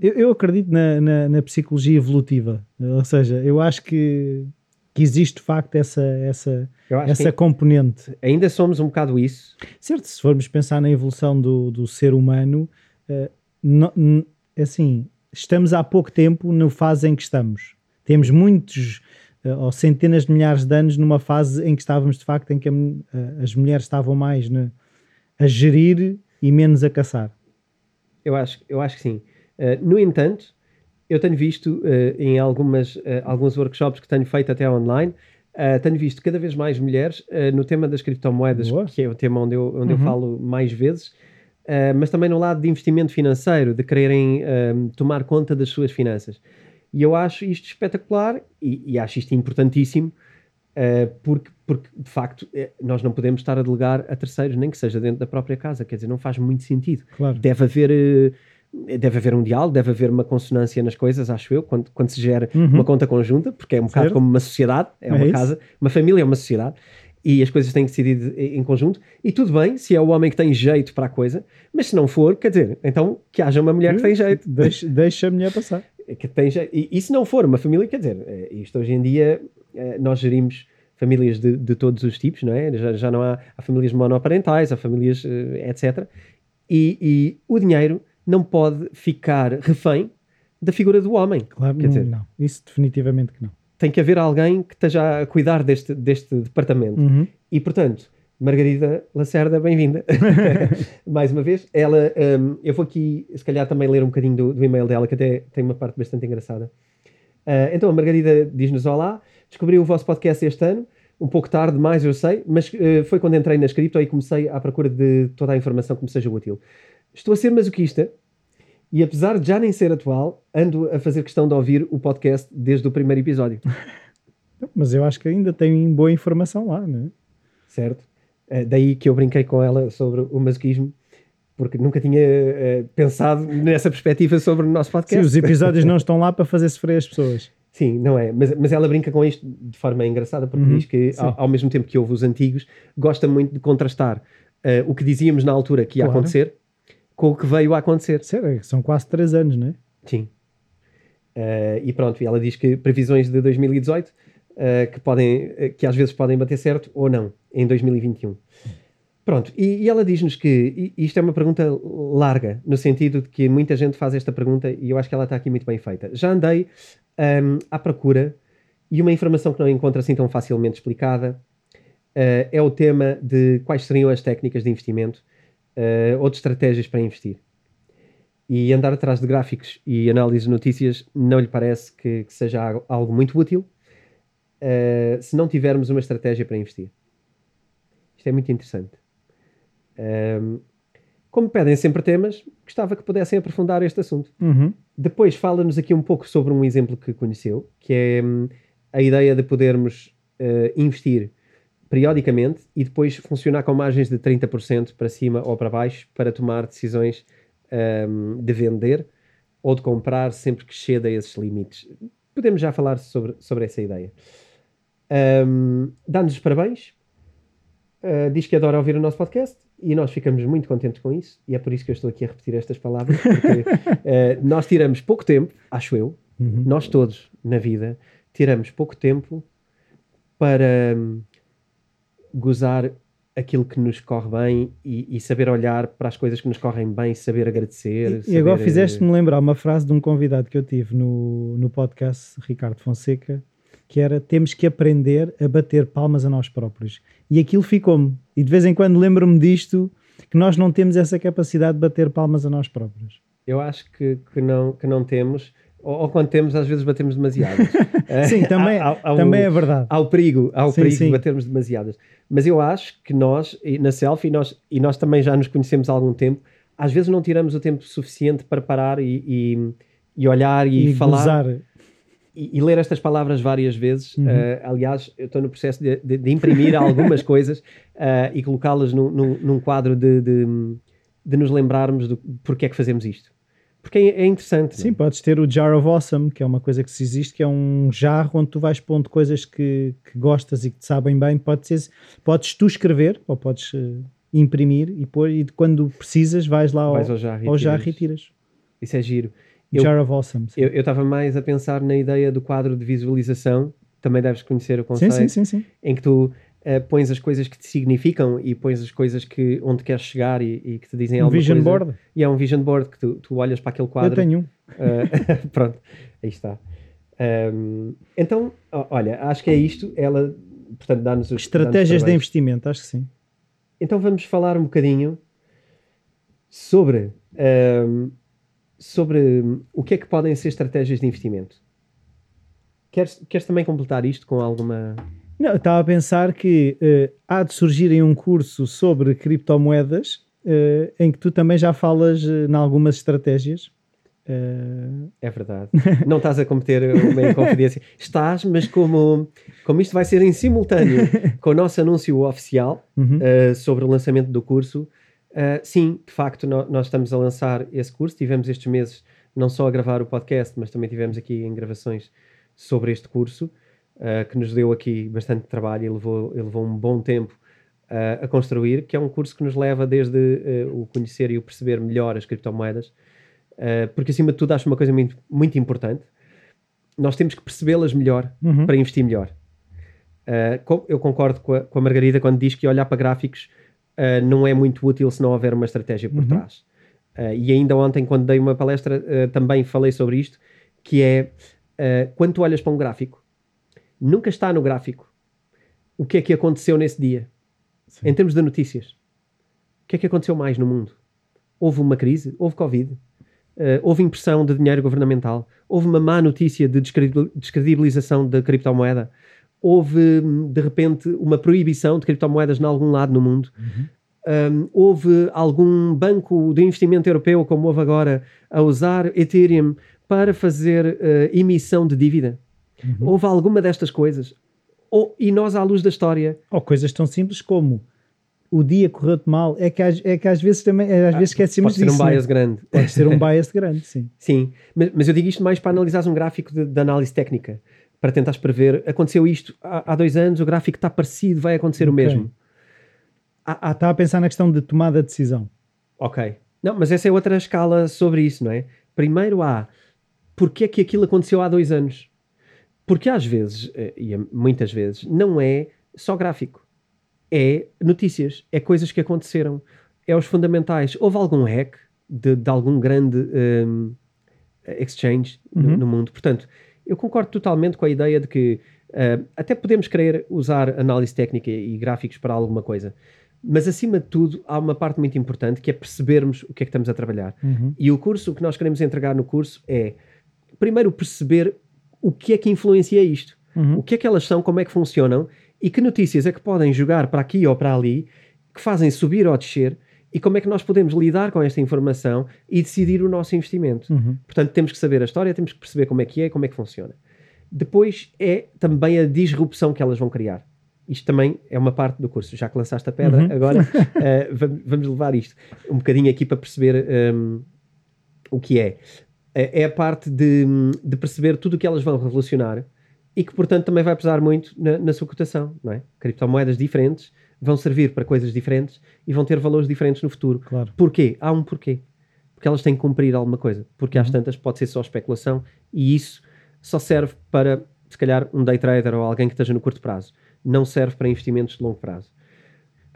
B: Eu, eu, acredito na, na, na, psicologia evolutiva, ou seja, eu acho que, que existe de facto essa, essa, essa componente.
A: Ainda somos um bocado isso.
B: Certo, se formos pensar na evolução do, do ser humano, uh, assim, estamos há pouco tempo na fase em que estamos. Temos muitos uh, ou centenas de milhares de anos numa fase em que estávamos de facto em que a, uh, as mulheres estavam mais né, a gerir e menos a caçar.
A: Eu acho, eu acho que sim. No entanto, eu tenho visto em algumas, alguns workshops que tenho feito até online, tenho visto cada vez mais mulheres no tema das criptomoedas, Boa. que é o tema onde eu, onde uhum. eu falo mais vezes, uh, mas também no lado de investimento financeiro, de quererem uh, tomar conta das suas finanças. E eu acho isto espetacular e, e acho isto importantíssimo, uh, porque, porque de facto nós não podemos estar a delegar a terceiros, nem que seja dentro da própria casa, quer dizer, não faz muito sentido. Claro. Deve haver deve haver um diálogo, deve haver uma consonância nas coisas, acho eu, quando, quando se gera uhum. uma conta conjunta, porque é um bocado certo. como uma sociedade, é, é uma isso. casa, uma família é uma sociedade, e as coisas têm que decidir em conjunto. E tudo bem se é o homem que tem jeito para a coisa, mas se não for, quer dizer, então que haja uma mulher que tem jeito.
B: Deixa, deixa a mulher passar.
A: Que tem jeito. E, e se não for uma família, quer dizer, é, isto hoje em dia é, nós gerimos famílias de, de todos os tipos, não é? Já, já não há, há famílias monoparentais, há famílias, eh, etc. E, e o dinheiro não pode ficar refém da figura do homem.
B: Claro, quer dizer, não. Isso definitivamente que não
A: tem que haver alguém que esteja a cuidar deste, deste departamento. Uhum. E, portanto, Margarida Lacerda, bem-vinda. Mais uma vez. Ela, um, eu vou aqui, se calhar, também ler um bocadinho do, do e-mail dela, que até tem uma parte bastante engraçada. Uh, então, a Margarida diz-nos: Olá, descobri o vosso podcast este ano, um pouco tarde, mais eu sei, mas uh, foi quando entrei na cripto e comecei à procura de toda a informação que me seja útil. Estou a ser masoquista e apesar de já nem ser atual, ando a fazer questão de ouvir o podcast desde o primeiro episódio.
B: Mas eu acho que ainda tem boa informação lá, não é?
A: Certo. Uh, daí que eu brinquei com ela sobre o masoquismo, porque nunca tinha uh, pensado nessa perspectiva sobre o nosso podcast.
B: Sim, os episódios não estão lá para fazer sofrer as pessoas.
A: Sim, não é. Mas, mas ela brinca com isto de forma engraçada, porque uhum, diz que, ao, ao, mesmo tempo que ouve os antigos, gosta muito de contrastar uh, o que dizíamos na altura que ia claro. acontecer com o que veio a acontecer.
B: Sério, são quase 3 anos, não é?
A: Sim. Uh, e pronto, ela diz que previsões de 2018 uh, que, podem, que às vezes podem bater certo ou não em 2021. Pronto, e, e ela diz-nos que isto é uma pergunta larga, no sentido de que muita gente faz esta pergunta e eu acho que ela está aqui muito bem feita. Já andei um, à procura e uma informação que não encontro assim tão facilmente explicada uh, é o tema de quais seriam as técnicas de investimento uh, ou de estratégias para investir. E andar atrás de gráficos e análises de notícias não lhe parece que, que seja algo muito útil uh, se não tivermos uma estratégia para investir. Isto é muito interessante. Um, como pedem sempre temas, gostava que pudessem aprofundar este assunto.
B: Uhum.
A: Depois fala-nos aqui um pouco sobre um exemplo que conheceu, que é hum, a ideia de podermos uh, investir periodicamente e depois funcionar com margens de 30% para cima ou para baixo para tomar decisões um, de vender ou de comprar sempre que ceda a esses limites. Podemos já falar sobre, sobre essa ideia. Um, Dá-nos os parabéns, uh, diz que adora ouvir o nosso podcast e nós ficamos muito contentes com isso, e é por isso que eu estou aqui a repetir estas palavras, porque uh, nós tiramos pouco tempo, acho eu, uhum. nós todos na vida, tiramos pouco tempo para um, gozar aquilo que nos corre bem e, e, saber olhar para as coisas que nos correm bem, saber agradecer.
B: E,
A: saber...
B: e agora fizeste-me lembrar uma frase de um convidado que eu tive no, no podcast, Ricardo Fonseca, que era temos que aprender a bater palmas a nós próprios. E aquilo ficou-me. E de vez em quando lembro-me disto, que nós não temos essa capacidade de bater palmas a nós próprios.
A: Eu acho que, que, não, que não temos, ou, ou quando temos, às vezes batemos demasiadas.
B: sim, também, há, há, também é verdade.
A: Há o perigo, há o sim, perigo sim. de batermos demasiadas. Mas eu acho que nós, na selfie, nós, e nós também já nos conhecemos há algum tempo, às vezes não tiramos o tempo suficiente para parar e, e, e olhar e, e falar. E, e, ler estas palavras várias vezes. Uhum. Uh, aliás, eu estou no processo de, de, de imprimir algumas coisas uh, e colocá-las num, num, num, quadro de, de, de, nos lembrarmos do porquê é que fazemos isto. Porque é, é interessante.
B: Sim, não? podes ter o Jar of Awesome, que é uma coisa que se existe, que é um jarro onde tu vais pondo coisas que, que gostas e que te sabem bem. Pode ser, podes tu escrever ou podes uh, imprimir e pôr, e quando precisas vais lá
A: vais
B: ao,
A: ao jarro
B: e, ao jarro e tiras.
A: Isso é giro.
B: Eu, Jar of Awesome.
A: Eu estava mais a pensar na ideia do quadro de visualização, também deves conhecer o conceito,
B: sim, sim, sim, sim.
A: em que tu uh, pões as coisas que te significam e pões as coisas que, onde queres chegar e, e que te dizem
B: um
A: alguma
B: vision
A: coisa.
B: board?
A: E é um vision board que tu, tu olhas para aquele quadro.
B: Eu tenho um.
A: Uh, pronto, aí está. Um, então, olha, acho que é isto. Ela, portanto, dá-nos
B: Estratégias de investimento, acho que sim.
A: Então vamos falar um bocadinho sobre um, sobre o que é que podem ser estratégias de investimento. Queres, queres também completar isto com alguma.
B: Não, estava a pensar que uh, há de surgir em um curso sobre criptomoedas uh, em que tu também já falas uh, em algumas estratégias.
A: É verdade. Não estás a cometer uma inconfidência. Estás, mas como, como isto vai ser em simultâneo com o nosso anúncio oficial
B: uhum.
A: sobre o lançamento do curso, Uh, sim, de facto, no, nós estamos a lançar esse curso. Tivemos estes meses não só a gravar o podcast, mas também tivemos aqui em gravações sobre este curso, uh, que nos deu aqui bastante trabalho e levou, levou um bom tempo uh, a construir, que é um curso que nos leva desde o conhecer e o perceber melhor as criptomoedas, porque acima de tudo acho uma coisa muito, muito importante. Nós temos que percebê-las melhor
B: uhum.
A: para investir melhor. eu concordo com a, com a Margarida quando diz que olhar para gráficos uh, não é muito útil se não houver uma estratégia por uhum. trás. Uh, e ainda ontem, quando dei uma palestra, uh, também falei sobre isto, que é quando tu olhas para um gráfico, nunca está no gráfico o que é que aconteceu nesse dia, Sim. em termos de notícias. O que é que aconteceu mais no mundo? Houve uma crise? Houve Covid? houve impressão de dinheiro governamental? Houve uma má notícia de descredibilização da criptomoeda? houve de repente uma proibição de criptomoedas em algum lado no mundo.
B: Uhum.
A: Um, houve algum banco de investimento europeu, como houve agora, a usar Ethereum para fazer uh, emissão de dívida?
B: Uhum.
A: Houve alguma destas coisas? Ou, e nós, à luz da história.
B: Ou coisas tão simples como o dia correu-te mal, é que, às, é que às vezes também às vezes esquecemos
A: disso. Pode ser um bias
B: né?
A: grande.
B: Pode ser um bias grande, sim.
A: Sim, mas, mas, eu digo isto mais para analisar um gráfico de, de análise técnica para tentar prever. Aconteceu isto há, há, dois anos, o gráfico está parecido, vai acontecer okay. o mesmo.
B: Há, há, está a pensar na questão de tomada de decisão.
A: Ok. Não, mas essa é outra escala sobre isso, não é? Primeiro há porque é que aquilo aconteceu há dois anos. Porque às vezes, eh, e muitas vezes, não é só gráfico. É notícias, é coisas que aconteceram, é os fundamentais. Houve algum hack de, de algum grande um, exchange uhum. no, no, mundo. Portanto, eu concordo totalmente com a ideia de que uh, até podemos querer usar análise técnica e gráficos para alguma coisa, mas acima de tudo há uma parte muito importante que é percebermos o que é que estamos a trabalhar. Uhum. E o curso, o que nós queremos entregar no curso é primeiro perceber o que é que influencia isto. Uhum. O que é que elas são, como é que funcionam e que notícias é que podem jogar para aqui ou para ali, que fazem subir ou descer e como é que nós podemos lidar com esta informação e decidir o nosso investimento. Uhum. Portanto, temos que saber a história, temos que perceber como é que é e como é que funciona. Depois é também a disrupção que elas vão criar. Isto também é uma parte do curso. Já que lançaste a pedra, uhum. agora uh, vamos levar isto um bocadinho aqui para perceber um, o que é. É a parte de, de perceber tudo o que elas vão revolucionar e que, portanto, também vai pesar muito na, na sua cotação, não é? Criptomoedas diferentes vão servir para coisas diferentes e vão ter valores diferentes no futuro.
B: Claro.
A: Porquê? Há um porquê. Porque elas têm que cumprir alguma coisa. Porque às uhum. tantas pode ser só especulação e isso só serve para, se calhar, um day trader ou alguém que esteja no curto prazo. Não serve para investimentos de longo prazo.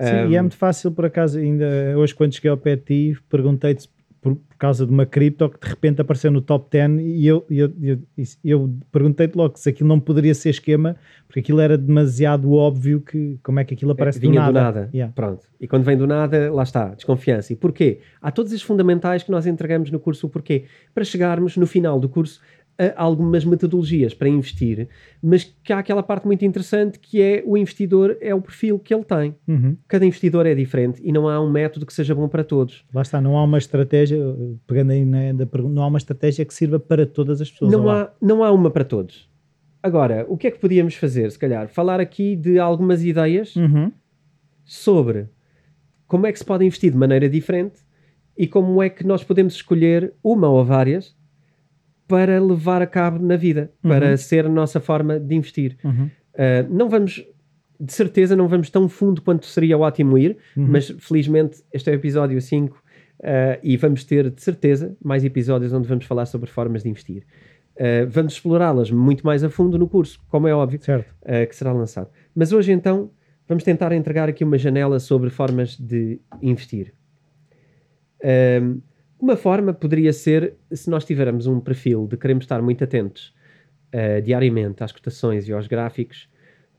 B: Sim, um, e é muito fácil, por acaso, ainda hoje quando cheguei ao pé de ti, perguntei-te por, por, causa de uma cripto que de repente apareceu no top 10 e eu, eu, eu, eu perguntei-te logo se aquilo não poderia ser esquema, porque aquilo era demasiado óbvio que como é que aquilo aparece
A: Vinha
B: do nada.
A: Do nada. Yeah. Pronto. E quando vem do nada, lá está, desconfiança. E porquê? Há todos esses fundamentais que nós entregamos no curso, o porquê? Para chegarmos no final do curso algumas metodologias para investir, mas que há aquela parte muito interessante que é o investidor, é o perfil que ele tem. Uhum. Cada investidor é diferente e não há um método que seja bom para todos.
B: Lá está, não há uma estratégia, pegando aí na, da pergunta, não há uma estratégia que sirva para todas as pessoas.
A: Não, há, não há uma para todos. Agora, o que é que podíamos fazer, se calhar? Falar aqui de algumas ideias uhum. sobre como é que se pode investir de maneira diferente e como é que nós podemos escolher uma ou várias para levar a cabo na vida, uhum. para ser a nossa forma de investir. Uhum. Uh, não vamos, de certeza, não vamos tão fundo quanto seria ótimo ir, uhum. mas felizmente este é o episódio 5 uh, ah, e vamos ter, de certeza, mais episódios onde vamos falar sobre formas de investir. Uh, vamos explorá-las muito mais a fundo no curso, como é óbvio, que será lançado. Mas hoje, então, vamos tentar entregar aqui uma janela sobre formas de investir. Uma forma poderia ser se nós tivermos um perfil de queremos estar muito atentos uh, diariamente às cotações e aos gráficos,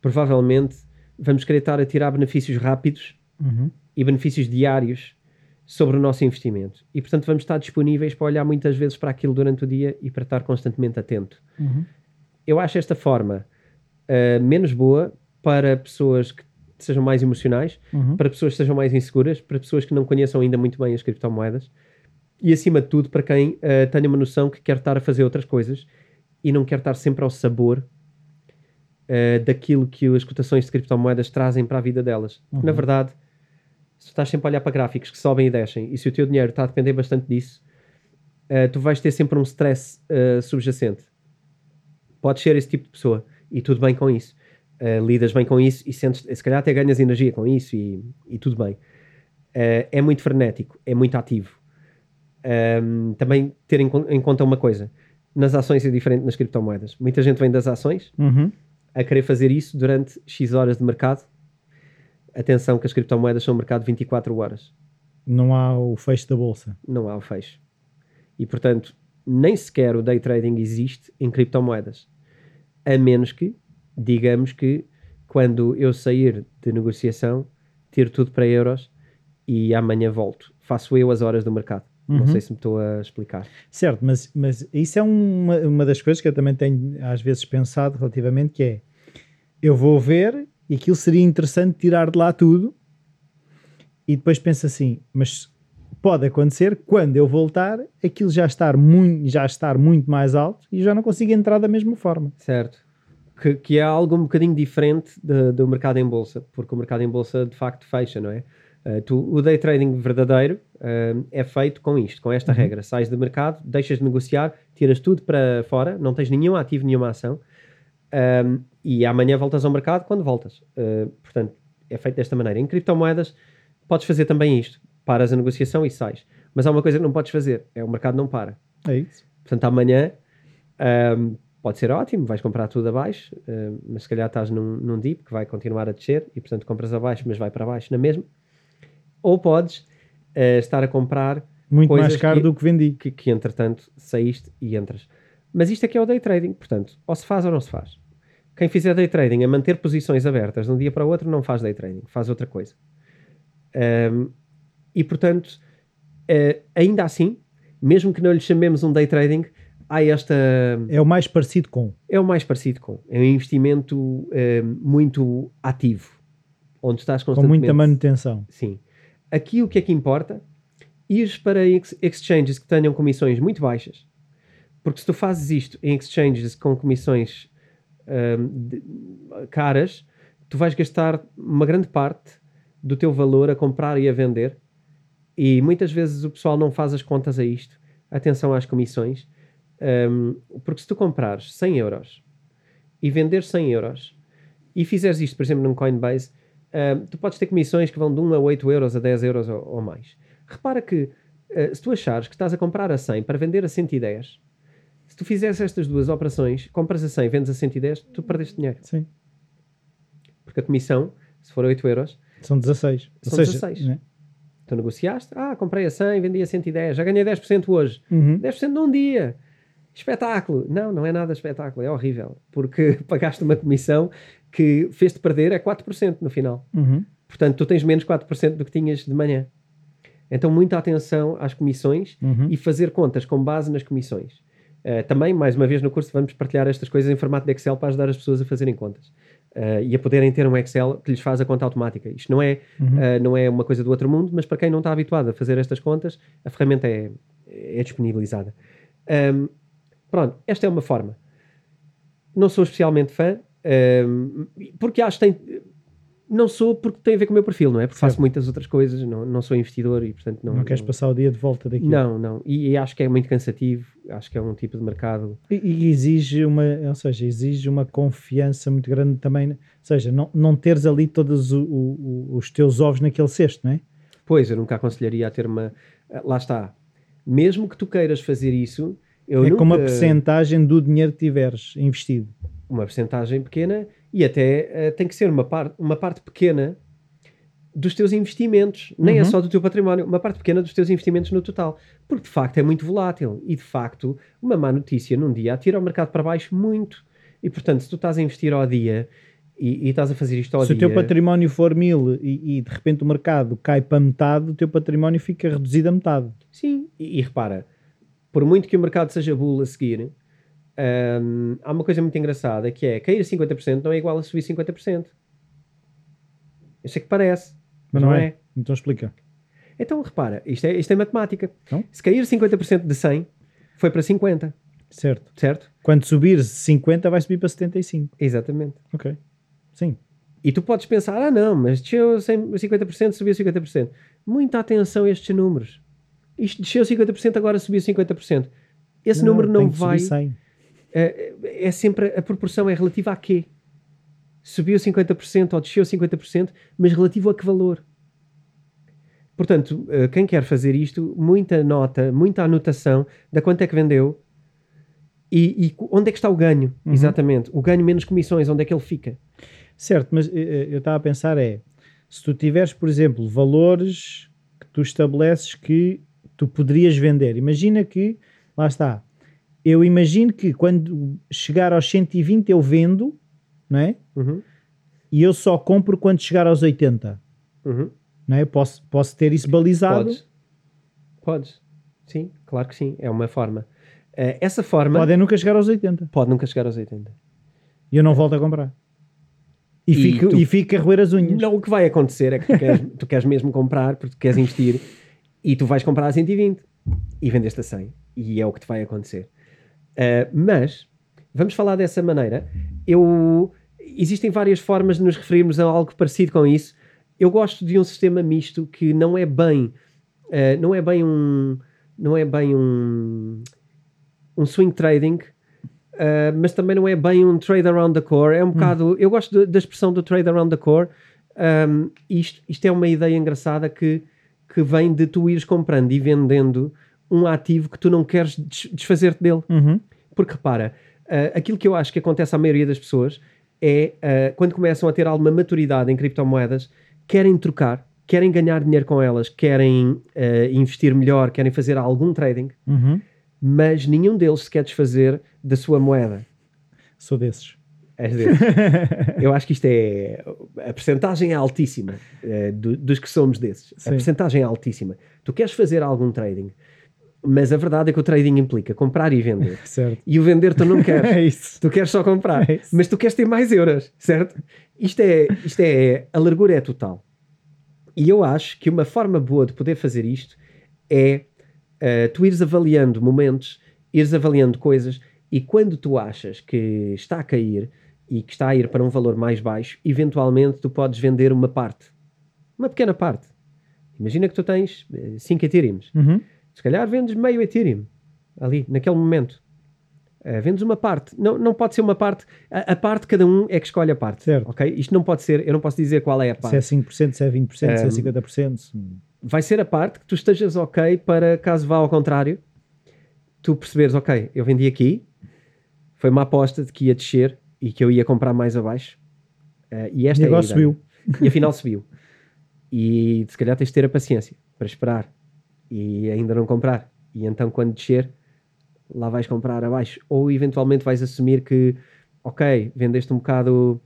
A: provavelmente vamos querer estar a tirar benefícios rápidos uhum. e benefícios diários sobre o nosso investimento. E, portanto, vamos estar disponíveis para olhar muitas vezes para aquilo durante o dia e para estar constantemente atento. Uhum. Eu acho esta forma uh, menos boa para pessoas que sejam mais emocionais, uhum. para pessoas que sejam mais inseguras, para pessoas que não conheçam ainda muito bem as criptomoedas e acima de tudo para quem uh, tenha uma noção que quer estar a fazer outras coisas e não quer estar sempre ao sabor uh, daquilo que as cotações de criptomoedas trazem para a vida delas. Uhum. Na verdade, se estás sempre a olhar para gráficos que sobem e descem e se o teu dinheiro está a depender bastante disso, uh, tu vais ter sempre um stress subjacente. Podes ser esse tipo de pessoa e tudo bem com isso. lidas bem com isso e sentes, se calhar até ganhas energia com isso e, e tudo bem. é muito frenético, é muito ativo um, também ter em, em, conta uma coisa: nas ações é diferente nas criptomoedas. Muita gente vem das ações uhum. a querer fazer isso durante X horas de mercado. Atenção que as criptomoedas são um mercado 24 horas.
B: Não há o fecho da bolsa.
A: Não há o fecho. E portanto, nem sequer o day trading existe em criptomoedas. A menos que, digamos que, quando eu sair de negociação, tiro tudo para euros e amanhã volto. Faço eu as horas do mercado. Uhum. Não sei se me estou a explicar.
B: Certo, mas, mas isso é uma, uma das coisas que eu também tenho às vezes pensado relativamente, que é eu vou ver e aquilo seria interessante tirar de lá tudo e depois penso assim, mas pode acontecer quando eu voltar aquilo já estar muito, já estar muito mais alto e já não consigo entrar da mesma forma.
A: Certo. Que, que é algo um bocadinho diferente de, do mercado em bolsa, porque o mercado em bolsa de facto fecha, não é? Uh, tu, o day trading verdadeiro uh, é feito com isto, com esta uhum. regra. Sais do mercado, deixas de negociar, tiras tudo para fora, não tens nenhum ativo, nenhuma ação, um, e amanhã voltas ao mercado quando voltas. Uh, portanto, é feito desta maneira. Em criptomoedas, podes fazer também isto. Paras a negociação e sais. Mas há uma coisa que não podes fazer, é o mercado não para.
B: É isso.
A: Portanto, amanhã Um, pode ser ótimo, vais comprar tudo abaixo, mas se calhar estás num, num dip que vai continuar a descer e portanto compras abaixo, mas vai para baixo na mesma. Ou podes uh, estar a comprar
B: Muito mais caro
A: que-
B: do que vendi.
A: que, que entretanto saíste e entras. Mas isto é que é o day trading, portanto, ou se faz ou não se faz. Quem fizer day trading a manter posições abertas de um dia para o outro não faz day trading, faz outra coisa. Um, e portanto, eh, ainda assim, mesmo que não lhe chamemos um day trading, há esta.
B: É o mais parecido com.
A: É o mais parecido com. É um investimento eh, muito ativo, onde estás
B: Com
A: constantemente.
B: muita manutenção.
A: Sim. Aqui o que é que importa? Ires para ex- exchanges que tenham comissões muito baixas. Porque se tu fazes isto em exchanges com comissões ahm, de- caras, tu vais gastar uma grande parte do teu valor a comprar e a vender. E muitas vezes o pessoal não faz as contas a isto. Atenção às comissões. ahm, porque se tu comprares 100 euros e venderes 100 euros e fizeres isto, por exemplo, num Coinbase, Uh, tu podes ter comissões que vão de 1 a 8 euros a 10 euros ou, ou mais. Repara que uh, se tu achares que estás a comprar a 100 para vender a 110, se tu fizeres estas duas operações, compras a 100 vendes a 110, tu perdeste dinheiro.
B: Sim.
A: Porque a comissão, se for 8 euros,
B: São 16. Ou
A: São
B: seja,
A: 16.
B: né?
A: tu negociaste, ah, comprei a 100, vendi a 110, já ganhei 10% hoje.
B: Uhum.
A: 10% num dia. Espetáculo. Não, não é nada espetáculo, é horrível. Porque pagaste uma comissão que fez-te perder é 4% no final.
B: Uhum.
A: Portanto, tu tens menos 4% do que tinhas de manhã. Então, muita atenção às comissões
B: Uhum.
A: e fazer contas com base nas comissões. Uh, também, mais uma vez, no curso vamos partilhar estas coisas em formato de Excel para ajudar as pessoas a fazerem contas Uh, e a poderem ter um Excel que lhes faz a conta automática. Isto não é,
B: Uhum.
A: uh, não é uma coisa do outro mundo, mas para quem não está habituado a fazer estas contas, a ferramenta é, é disponibilizada. Um, pronto, esta é uma forma. Não sou especialmente fã, um, porque acho que tem. Não sou porque tem a ver com o meu perfil, não é? Porque faço muitas outras coisas, não, não sou investidor e portanto não.
B: Não, queres passar o dia de volta daqui.
A: Não, não. E, e acho que é muito cansativo, acho que é um tipo de mercado.
B: E, e exige uma, ou seja, exige uma confiança muito grande também. Ou seja, não, não teres ali todos o- o- os teus ovos naquele cesto, não é?
A: Pois, eu nunca aconselharia a ter uma. Lá está. Mesmo que tu queiras fazer isso, eu
B: é
A: nunca.
B: como a percentagem do dinheiro que tiveres investido.
A: uma percentagem pequena e até eh, tem que ser uma, par uma parte pequena dos teus investimentos, nem é
B: Uhum.
A: só do teu património, uma parte pequena dos teus investimentos no total, porque de facto é muito volátil e de facto uma má notícia num dia atira o mercado para baixo muito e portanto se tu estás a investir ao dia e, e estás a fazer isto ao
B: Se o
A: dia,
B: teu património for mil e, e de repente o mercado cai para metade, o teu património fica reduzido a metade.
A: sim, e, e repara, por muito que o mercado seja bull a seguir, hum, há uma coisa muito engraçada que é cair 50% não é igual a subir 50%. Eu sei que parece,
B: Mas não, é? Então explica.
A: Então, repara, isto é, isto é matemática.
B: Então?
A: Se cair 50% de 100, foi para 50,
B: Certo.
A: certo?
B: Quando subir 50, vai subir para 75.
A: Exatamente.
B: Ok. Sim.
A: E tu podes pensar, ah não, mas desceu 100 50%, subiu 50%. Muita atenção a estes números. Isto desceu 50%, agora subiu 50%. Esse número não
B: que subir
A: vai...
B: 100.
A: É, é sempre, a proporção é relativa a quê? Subiu 50% ou desceu 50%, mas relativo a que valor? Portanto, eh, quem quer fazer isto, muita nota, muita anotação da quanto é que vendeu e, e onde é que está o ganho,
B: Uhum.
A: exatamente. O ganho menos comissões, onde é que ele fica?
B: Certo, mas eh, eh, eu estava a pensar é, se tu tiveres, por exemplo, valores que tu estabeleces que tu poderias vender, imagina que, lá está, eu imagino que quando chegar aos 120 eu vendo, não é?
A: Uhum,
B: E eu só compro quando chegar aos 80,
A: uhum.
B: não é? Posso, posso ter isso balizado.
A: Podes. Podes. Sim, claro que sim. É uma forma. Eh, essa forma
B: Pode é nunca chegar aos 80.
A: pode nunca chegar aos 80.
B: E eu não volto a comprar. E,
A: E
B: fico,
A: tu-
B: e fico a roer as unhas.
A: Não, o que vai acontecer é que tu queres, tu queres mesmo comprar, porque tu queres investir, e tu vais comprar a 120 e vendeste a 100. E é o que te vai acontecer. Uh, mas, vamos falar dessa maneira. Eu, existem várias formas de nos referirmos a algo parecido com isso. Eu gosto de um sistema misto que não é bem, uh, não é bem um, não é bem um, um swing trading, Uh, mas também não é bem um trade around the core. É um bocado. Eu gosto de- da expressão do trade around the core. Um, isto, isto é uma ideia engraçada que, que vem de tu ires comprando e vendendo um ativo que tu não queres des- desfazer-te dele.
B: Uhum.
A: Porque repara, uh, aquilo que eu acho que acontece à maioria das pessoas é uh, quando começam a ter alguma maturidade em criptomoedas, querem trocar, querem ganhar dinheiro com elas, querem uh, investir melhor, querem fazer algum trading,
B: Uhum.
A: mas nenhum deles se quer desfazer da sua moeda.
B: Sou desses.
A: Desses. Eu acho que isto é. A percentagem é altíssima eh, do- dos que somos desses.
B: Sim.
A: A percentagem é altíssima. Tu queres fazer algum trading, mas a verdade é que o trading implica comprar e vender.
B: certo.
A: E o vender tu não queres.
B: É isso.
A: Tu queres só comprar,
B: É
A: mas tu queres ter mais euros, certo? Isto é, isto é, a largura é total. E eu acho que uma forma boa de poder fazer isto é eh, tu ires avaliando momentos, ires avaliando coisas e quando tu achas que está a cair e que está a ir para um valor mais baixo, eventualmente tu podes vender uma parte, uma pequena parte. Imagina que tu tens 5 Ethereums.
B: Uhum.
A: Se calhar vendes meio Ethereum ali, naquele momento. Eh, vendes uma parte. Não, não pode ser uma parte. A, a parte, cada um é que escolhe a parte.
B: Certo.
A: Ok? Isto não pode ser. Eu não posso dizer qual é a
B: Se
A: parte.
B: é 5%, se é 20%, se é
A: Um,
B: 50%. se-
A: Vai ser a parte que tu estejas ok para caso vá ao contrário, tu perceberes, ok, eu vendi aqui, foi uma aposta de que ia descer e que eu ia comprar mais abaixo. Eh, e esta
B: E
A: é
B: agora
A: ideia.
B: subiu.
A: E afinal subiu. E se calhar tens de ter a paciência para esperar e ainda não comprar. E então quando descer, lá vais comprar abaixo. Ou eventualmente vais assumir que, ok, vendeste um bocado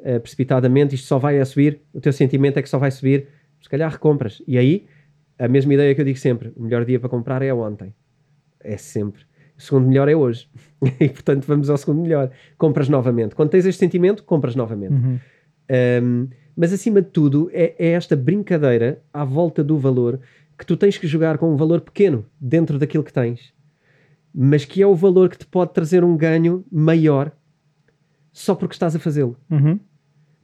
A: eh, precipitadamente, isto só vai a subir, o teu sentimento é que só vai subir, se calhar recompras. E aí, a mesma ideia que eu digo sempre, o melhor dia para comprar é ontem. É sempre. O segundo melhor é hoje. e portanto vamos ao segundo melhor. Compras novamente. Quando tens este sentimento, compras novamente.
B: Uhum.
A: Um, mas acima de tudo é, é esta brincadeira à volta do valor que tu tens que jogar com um valor pequeno dentro daquilo que tens, mas que é o valor que te pode trazer um ganho maior só porque estás a fazê-lo.
B: Uhum.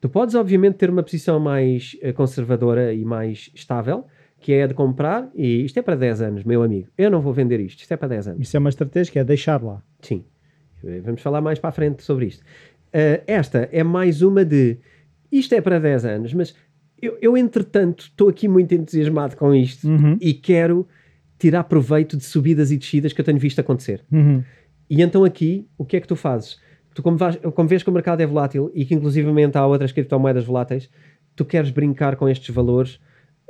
A: Tu podes, obviamente, ter uma posição mais eh, conservadora e mais estável, que é de comprar, e isto é para 10 anos, meu amigo. Eu não vou vender isto, isto é para 10 anos.
B: Isso é uma estratégia que é deixar lá.
A: Sim. Vamos falar mais para a frente sobre isto. Uh, esta é mais uma de isto é para 10 anos, mas eu, eu entretanto, estou aqui muito entusiasmado com isto
B: Uhum.
A: e quero tirar proveito de subidas e descidas que eu tenho visto acontecer.
B: Uhum.
A: E então aqui, o que é que tu fazes? Tu, como, vais- como vês que o mercado é volátil e que inclusivamente há outras criptomoedas voláteis, tu queres brincar com estes valores,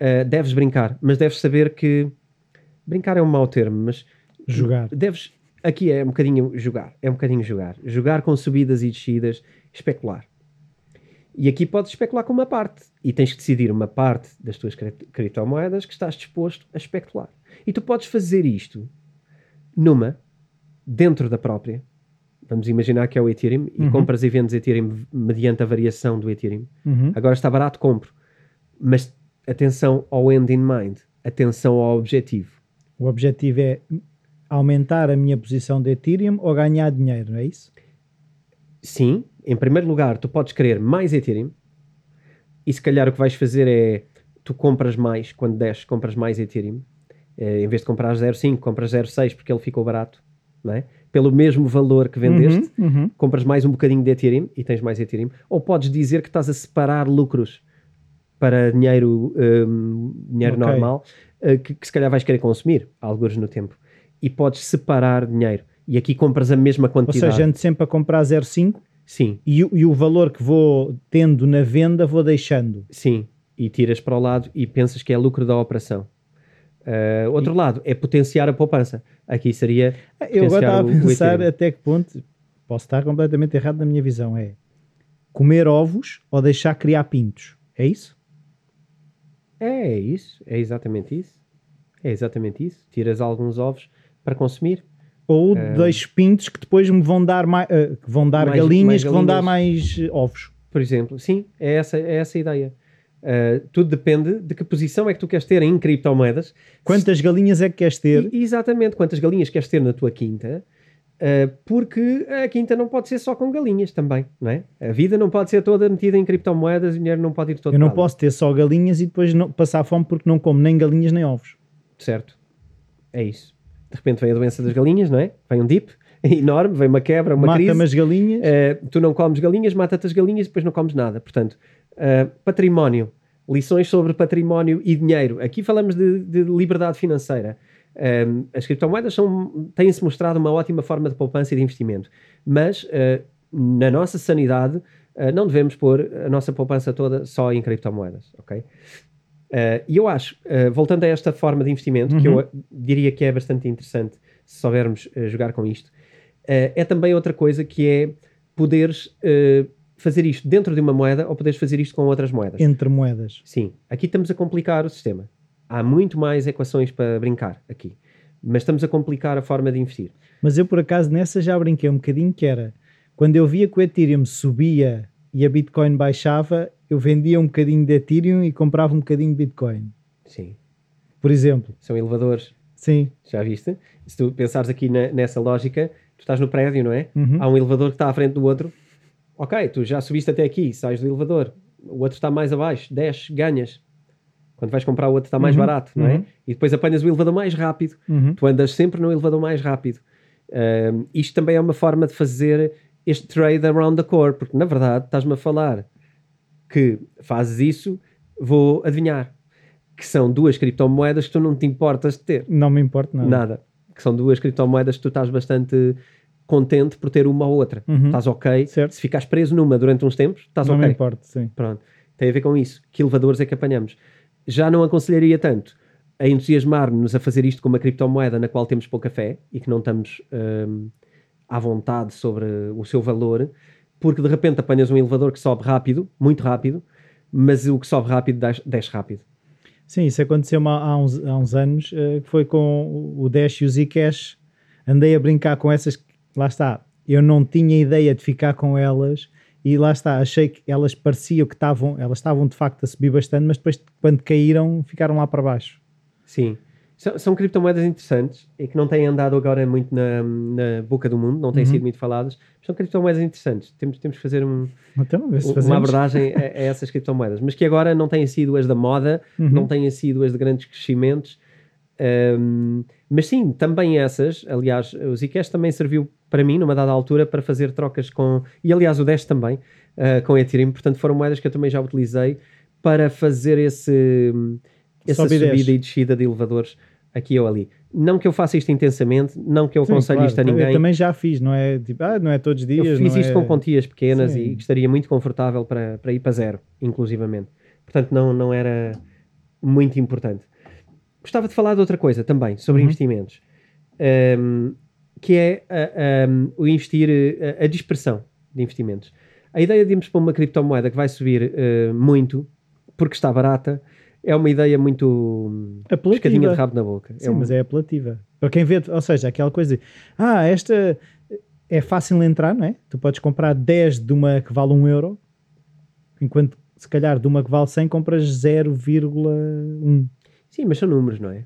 A: uh, deves brincar, mas deves saber que brincar é um mau termo, mas
B: Jogar.
A: deves aqui é um bocadinho jogar, é um bocadinho jogar, jogar com subidas e descidas, especular. E aqui podes especular com uma parte e tens que decidir uma parte das tuas cri- criptomoedas que estás disposto a especular. E tu podes fazer isto numa dentro da própria. Vamos imaginar que é o Ethereum e
B: Uhum.
A: compras e vendes Ethereum mediante a variação do Ethereum.
B: Uhum.
A: Agora está barato, compro. Mas atenção ao end in mind, atenção ao objetivo.
B: O objetivo é aumentar a minha posição de Ethereum ou ganhar dinheiro, não é isso?
A: Sim, em primeiro lugar, tu podes querer mais Ethereum e se calhar o que vais fazer é tu compras mais, quando desces, compras mais Ethereum. Eh, em vez de comprar 0,5, compras 0,6 porque ele ficou barato, não é? Pelo mesmo valor que vendeste,
B: Uhum, uhum.
A: compras mais um bocadinho de Ethereum e tens mais Ethereum. Ou podes dizer que estás a separar lucros para dinheiro, hum, dinheiro
B: Ok.
A: normal eh, que, que se calhar vais querer consumir, alguns no tempo. E podes separar dinheiro. E aqui compras a mesma
B: Ou
A: quantidade.
B: seja, ando sempre a comprar 0,5
A: Sim,
B: e, o- e o valor que vou tendo na venda vou deixando.
A: Sim, e tiras para o lado e pensas que é lucro da operação. Uh, outro lado é potenciar a poupança. Aqui seria.
B: Eu agora estava a pensar até que ponto, posso estar completamente errado na minha visão, é comer ovos ou deixar criar pintos. É isso?
A: É isso, é exatamente isso. É exatamente isso. Tiras alguns ovos para consumir.
B: Ou
A: É.
B: pintos que depois me vão dar, mais, que vão dar
A: Mais-
B: galinhas
A: mais
B: que vão dar mais eh, ovos.
A: Por exemplo, sim, é essa, é essa a ideia. Uh, tudo depende de que posição é que tu queres ter em criptomoedas.
B: Quantas galinhas é que queres ter?
A: E- exatamente, quantas galinhas queres ter na tua quinta, uh, porque a quinta não pode ser só com galinhas também, não é? A vida não pode ser toda metida em criptomoedas, o dinheiro não pode ir todo
B: Eu não posso ter só galinhas e depois não, passar fome porque não como nem galinhas nem ovos.
A: Certo. É isso. De repente vem a doença das galinhas, não é? Vem um dip enorme, vem uma quebra, uma
B: Mata-me
A: crise.
B: as galinhas.
A: Eh, tu não comes galinhas, mata-te as galinhas e depois não comes nada. Portanto, eh, património. Lições sobre património e dinheiro. Aqui falamos de, de liberdade financeira. Um, as criptomoedas têm-se mostrado uma ótima forma de poupança e de investimento, mas uh, na nossa sanidade uh, não devemos pôr a nossa poupança toda só em criptomoedas, ok? Uh, e eu acho, voltando a esta forma de investimento, uhum. que eu uhum. diria que é bastante interessante se soubermos jogar com isto, é também outra coisa que é poderes fazer isto dentro de uma moeda ou poderes fazer isto com outras moedas.
B: Entre moedas.
A: Sim. Aqui estamos a complicar o sistema. Há muito mais equações para brincar aqui. Mas estamos a complicar a forma de investir.
B: Mas eu, por acaso, nessa já brinquei um bocadinho que era... Quando eu via que o Ethereum subia e a Bitcoin baixava, eu vendia um bocadinho de Ethereum e comprava um bocadinho de Bitcoin.
A: Sim.
B: Por exemplo.
A: São elevadores.
B: Sim.
A: Já viste? Se tu pensares aqui na, nessa lógica, tu estás no prédio, não é?
B: Uhum.
A: Há um elevador que está à frente do outro ok, tu já subiste até aqui, sais do elevador, o outro está mais abaixo, desce, ganhas. Quando vais comprar outro está mais uhum, barato, não é? Uhum. E depois apanhas o elevador mais rápido.
B: Uhum.
A: Tu andas sempre no elevador mais rápido. Um, isto também é uma forma de fazer este trade around the core, porque na verdade estás-me a falar que fazes isso, vou adivinhar que são duas criptomoedas que tu não te importas de ter.
B: Não me importa nada.
A: Nada. Que são duas criptomoedas que tu estás bastante contente por ter uma ou outra.
B: Uhum.
A: Estás ok.
B: Certo.
A: Se ficares preso numa durante uns tempos, estás
B: não
A: ok.
B: Não me importa, sim.
A: Pronto. Tem a ver com isso. Que elevadores é que apanhamos? Já não aconselharia tanto a entusiasmar-nos a fazer isto com uma criptomoeda na qual temos pouca fé e que não estamos hum, à vontade sobre o seu valor, porque de repente apanhas um elevador que sobe rápido, muito rápido, mas o que sobe rápido desce rápido.
B: Sim, isso aconteceu há uns, há uns anos, uh, foi com o Dash e o Zcash. Andei a brincar com essas lá está, eu não tinha ideia de ficar com elas e lá está, achei que elas pareciam que estavam, elas estavam de facto a subir bastante, mas depois quando caíram ficaram lá para baixo.
A: Sim, são, são criptomoedas interessantes e que não têm andado agora muito na, na boca do mundo, não têm uhum. sido muito faladas, são criptomoedas interessantes. Temos, temos que fazer um,
B: então,
A: uma abordagem a, a, essas criptomoedas, mas que agora não têm sido as da moda, uhum. não têm sido as de grandes crescimentos. Um, mas sim, também essas, aliás, o Zcash também serviu para mim, numa dada altura, para fazer trocas com. E aliás, o Dash também, uh, com Ethereum. Portanto, foram moedas que eu também já utilizei para fazer esse, essa Sobe subida e descida de elevadores aqui ou ali. Não que eu faça isto intensamente, não que eu Sim, aconselhe claro. isto a ninguém.
B: Eu também já fiz, não é tipo, ah, não é todos os dias.
A: Eu fiz isto
B: é...
A: com quantias pequenas Sim. e estaria muito confortável para, para ir para zero, inclusivamente. Portanto, não, não era muito importante. Gostava de falar de outra coisa também, sobre uhum. investimentos. Um, que é a, a, o investir, a, a, dispersão de investimentos. A ideia de irmos para uma criptomoeda que vai subir uh, muito porque está barata é uma ideia muito pescadinha de rabo na boca.
B: Sim, é uma... mas é apelativa. Para quem vê, ou seja, aquela coisa de, ah, esta é fácil entrar, não é? Tu podes comprar 10 de uma que vale 1 euro, enquanto se calhar de uma que vale 100 compras 0,1.
A: Sim, mas são números, não é?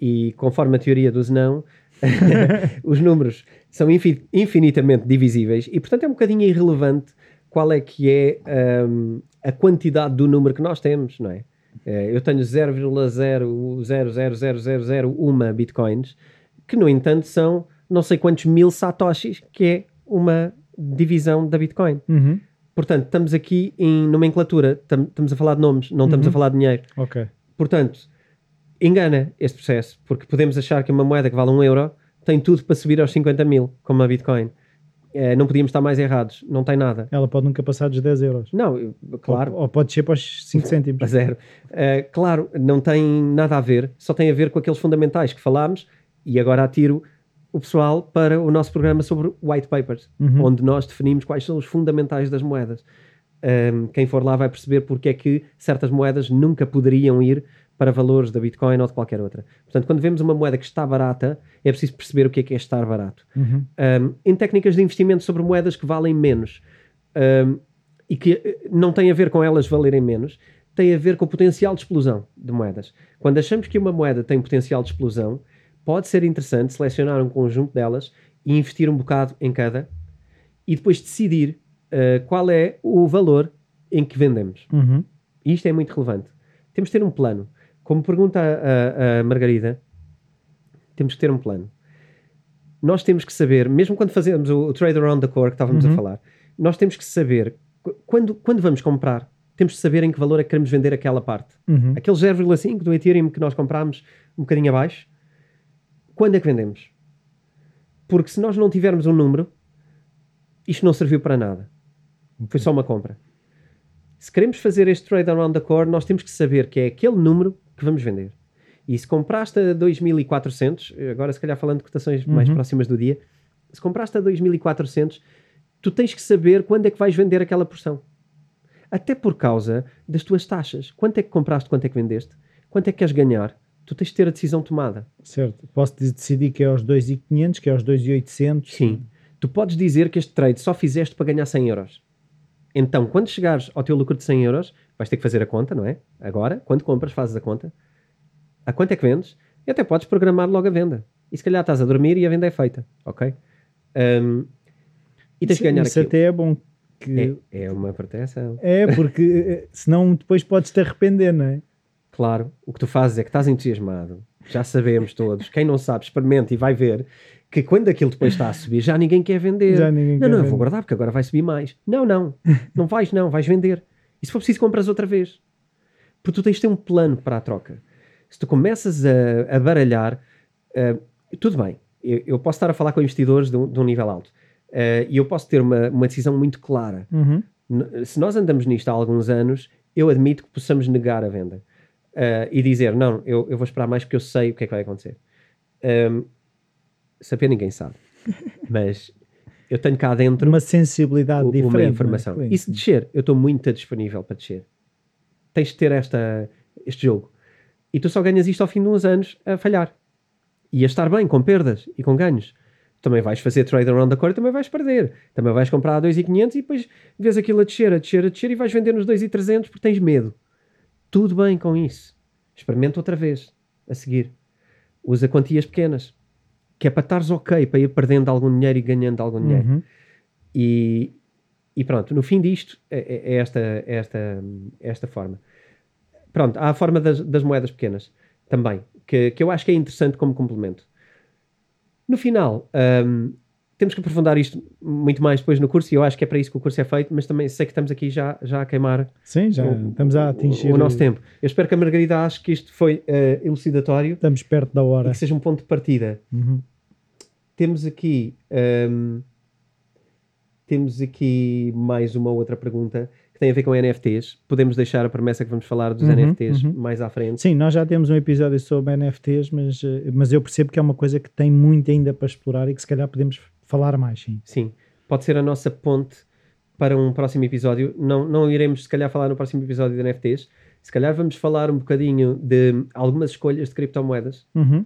A: E conforme a teoria do Zenão, os números são infinitamente divisíveis e, portanto, é um bocadinho irrelevante qual é que é um, a quantidade do número que nós temos, não é? é eu tenho 0,0000001 bitcoins, que, no entanto, são não sei quantos mil satoshis, que é uma divisão da Bitcoin.
B: Uhum.
A: Portanto, estamos aqui em nomenclatura, estamos a falar de nomes, não estamos uhum. a falar de dinheiro.
B: Ok.
A: Portanto, engana este processo, porque podemos achar que uma moeda que vale um euro tem tudo para subir aos 50 mil, como a Bitcoin. É, não podíamos estar mais errados, não tem nada.
B: Ela pode nunca passar dos 10 euros.
A: Não, claro.
B: Ou, ou pode ser para os 5 cêntimos.
A: A zero. Uh, claro, não tem nada a ver, só tem a ver com aqueles fundamentais que falámos e agora atiro o pessoal para o nosso programa sobre white papers,
B: uhum.
A: onde nós definimos quais são os fundamentais das moedas. Um, quem for lá vai perceber porque é que certas moedas nunca poderiam ir para valores da Bitcoin ou de qualquer outra. Portanto, quando vemos uma moeda que está barata, é preciso perceber o que é que é estar barato.
B: Uhum.
A: Um, em técnicas de investimento sobre moedas que valem menos um, e que eh, não tem a ver com elas valerem menos, tem a ver com o potencial de explosão de moedas. Quando achamos que uma moeda tem potencial de explosão, pode ser interessante selecionar um conjunto delas e investir um bocado em cada e depois decidir uh, qual é o valor em que vendemos.
B: Uhum.
A: E isto é muito relevante. Temos de ter um plano. Como pergunta a, a, a Margarida, temos que ter um plano. Nós temos que saber, mesmo quando fazemos o, o trade around the core que estávamos uhum. a falar, nós temos que saber quando, quando vamos comprar, temos de saber em que valor é que queremos vender aquela parte.
B: Uhum.
A: Aquele 0,5 do Ethereum que nós comprámos um bocadinho abaixo, quando é que vendemos? Porque se nós não tivermos um número, isto não serviu para nada. Foi só uma compra. Se queremos fazer este trade around the core, nós temos que saber que é aquele número que vamos vender. E se compraste a 2400, agora se calhar falando de cotações mais
B: Uhum.
A: próximas do dia, se compraste a 2400, tu tens que saber quando é que vais vender aquela porção. Até por causa das tuas taxas. Quanto é que compraste, quanto é que vendeste, quanto é que queres ganhar, tu tens de ter a decisão tomada.
B: Certo. Posso de- decidir que é aos 2,500, que é aos 2,800.
A: Sim. Tu podes dizer que este trade só fizeste para ganhar 100 euros. Então, quando chegares ao teu lucro de 100 euros, vais ter que fazer a conta, não é? Agora, quando compras, fazes a conta. A quanto é que vendes? E até podes programar logo a venda. E se calhar estás a dormir e a venda é feita, ok? Um, e tens
B: Isso-
A: que ganhar
B: Isso
A: aquilo.
B: até é bom. Que
A: É, é uma proteção.
B: é... porque eh, senão depois podes te arrepender, não é?
A: Claro, o que tu fazes é que estás entusiasmado. Já sabemos todos. Quem não sabe, experimenta e vai ver que quando aquilo depois está a subir, já ninguém quer vender.
B: Já ninguém
A: não,
B: quer
A: não, eu
B: vender.
A: vou guardar porque agora vai subir mais. Não, não. Não vais, não. Vais vender. E se for preciso, compras outra vez. Porque tu tens de ter um plano para a troca. Se tu começas a, a baralhar, eh, tudo bem. Eu, eu posso estar a falar com investidores de um, de um nível alto. Eh, e eu posso ter uma, uma decisão muito clara.
B: Uhum.
A: Se nós andamos nisto há alguns anos, eu admito que possamos negar a venda Ah, e dizer, não, eu, eu vou esperar mais porque eu sei o que é que vai acontecer. Um, saber ninguém sabe, mas eu tenho cá dentro
B: Uma sensibilidade
A: u-
B: diferente.
A: uma
B: é?
A: informação.
B: Sim.
A: E se descer, eu estou muito disponível para descer. Tens de ter esta, este jogo. E tu só ganhas isto ao fim de uns anos a falhar. E a estar bem, com perdas e com ganhos. Também vais fazer trade around the core e também vais perder. Também vais comprar a 2,500 e depois vês aquilo a descer, a descer, a descer e vais vender nos 2,300 porque tens medo. Tudo bem com isso. Experimenta outra vez, a seguir. Usa quantias pequenas. Que é para estares ok, para ir perdendo algum dinheiro e ganhando algum dinheiro.
B: Uhum.
A: E, e pronto, no fim disto é, é- é esta, é esta, esta forma. Pronto, há a forma das, das moedas pequenas também, que, que eu acho que é interessante como complemento. No final, hum, temos que aprofundar isto muito mais depois no curso, e eu acho que é para isso que o curso é feito, mas também sei que estamos aqui já, já a queimar
B: Sim, já
A: o-
B: estamos a
A: o-
B: atingir
A: o, nosso tempo. Eu espero que a Margarida ache que isto foi eh, elucidatório
B: Estamos perto da
A: e
B: hora.
A: que seja um ponto de partida
B: Uhum.
A: Temos aqui hum, temos aqui mais uma outra pergunta que tem a ver com NFTs. Podemos deixar a promessa que vamos falar dos
B: Uhum,
A: NFTs
B: uhum.
A: mais à frente.
B: Sim, nós já temos um episódio sobre NFTs, mas, eh, mas eu percebo que é uma coisa que tem muito ainda para explorar e que se calhar podemos falar mais, sim.
A: Sim, pode ser a nossa ponte para um próximo episódio. Não, não iremos, se calhar, falar no próximo episódio de NFTs. Se calhar vamos falar um bocadinho de algumas escolhas de criptomoedas
B: Uhum.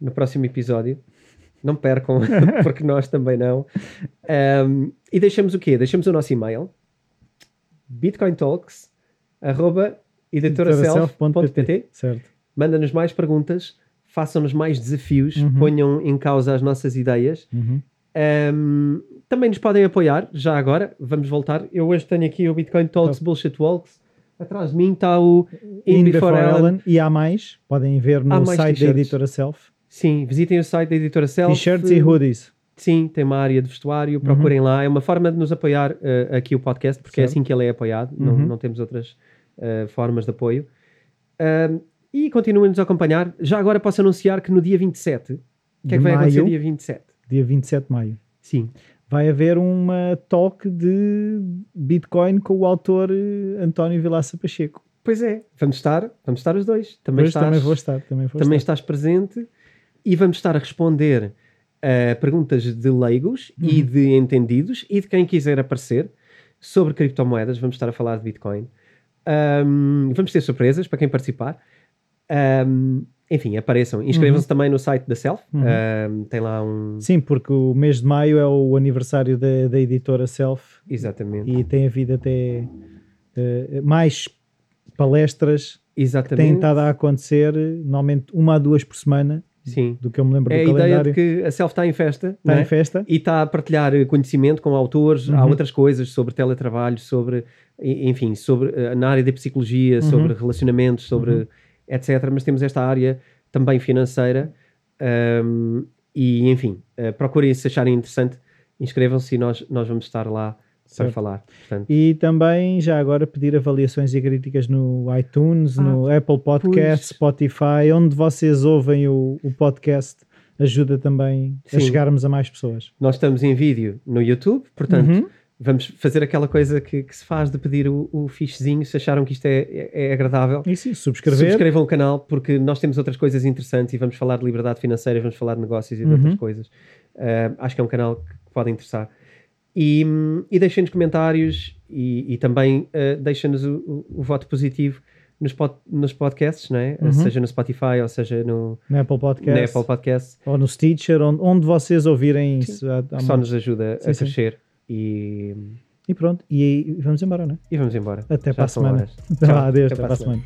A: no próximo episódio. Não percam, porque nós também não. Um, e deixamos o quê? Deixamos o nosso e-mail bitcointalks arroba editoraself.pt
B: Certo.
A: Manda-nos mais perguntas, façam-nos mais desafios,
B: Uhum.
A: ponham em causa as nossas ideias.
B: Uhum.
A: Um, também nos podem apoiar, já agora, vamos voltar. Eu hoje tenho aqui o Bitcoin Talks Bullshit Walks. Atrás de mim está o In,
B: In
A: Before, Ellen.
B: E há mais, podem ver no site da editora Self.
A: Sim, visitem o site da editora Self.
B: T-shirts e hoodies.
A: Sim, tem uma área de vestuário, procurem lá. É uma forma de nos apoiar eh, aqui o podcast, porque é
B: Certo.
A: assim que ele é apoiado, não,
B: Uhum.
A: não temos outras eh, formas de apoio. Ahm, e continuem-nos a acompanhar. Já agora posso anunciar que no dia 27, o que é que vai acontecer dia 27?
B: Dia 27 de maio.
A: Sim,
B: Vai haver uma talk de Bitcoin com o autor eh, António Vilaça Pacheco.
A: pois é, vamos estar, vamos estar os dois. Também,
B: Também,
A: estás,
B: também vou estar. Também, vou
A: também
B: estar.
A: estás presente e vamos estar a responder a perguntas de leigos e
B: Uhum.
A: de entendidos e de quem quiser aparecer sobre criptomoedas. Vamos estar a falar de Bitcoin. Ahm, vamos ter surpresas para quem participar. Ahm, enfim, apareçam. Inscrevam-se também no site da Self.
B: Uhum.
A: Ahm, tem lá um.
B: Sim, porque o mês de maio é o aniversário da, da editora Self
A: Exatamente.
B: e tem havido até eh, mais palestras que têm
A: Exatamente.
B: estado a acontecer, normalmente uma a duas por semana,
A: Sim.
B: do que eu me lembro
A: É a
B: do
A: ideia
B: calendário.
A: de que a Self está em festa.
B: Está
A: é?
B: em festa.
A: e está a partilhar eh, conhecimento com autores, há
B: Uhum.
A: outras coisas sobre teletrabalho, sobre, enfim, sobre eh, na área da psicologia,
B: Uhum.
A: sobre relacionamentos, sobre
B: Uhum.
A: etc. Mas temos esta área também financeira ahm, e, enfim, eh, procurem se acharem interessante, inscrevam-se e nós, nós vamos estar lá para
B: Certo.
A: falar. Portanto,
B: E também já agora pedir avaliações e críticas no iTunes,
A: Ah,
B: no Apple Podcast,
A: pois.
B: Spotify, onde vocês ouvem o, o podcast. ajuda também a
A: Sim.
B: chegarmos a mais pessoas.
A: Nós estamos em vídeo no YouTube, portanto,
B: Uhum.
A: vamos fazer aquela coisa que, que se faz de pedir o, o fichezinho se acharam que isto é, é, é agradável.
B: E sim, subscrever.
A: Subscrevam o canal porque nós temos outras coisas interessantes e vamos falar de liberdade financeira, vamos falar de negócios e de
B: Uhum.
A: outras coisas. Uh, acho que é um canal que pode interessar. E, e deixem-nos comentários e, e também uh, deixem-nos o, o- o voto positivo nos, pod- nos podcasts, não é?
B: Uhum.
A: seja no Spotify ou seja no,
B: na Apple Podcast,
A: na Apple Podcasts,
B: ou no Stitcher, onde, onde vocês ouvirem isso. há- há
A: só nos ajuda
B: Sim,
A: a
B: sim.
A: crescer. E,
B: E pronto, e aí vamos embora, não é?
A: e vamos embora.
B: Até
A: Já
B: para a semana. Até
A: Tchau,
B: adeus, até para a semana.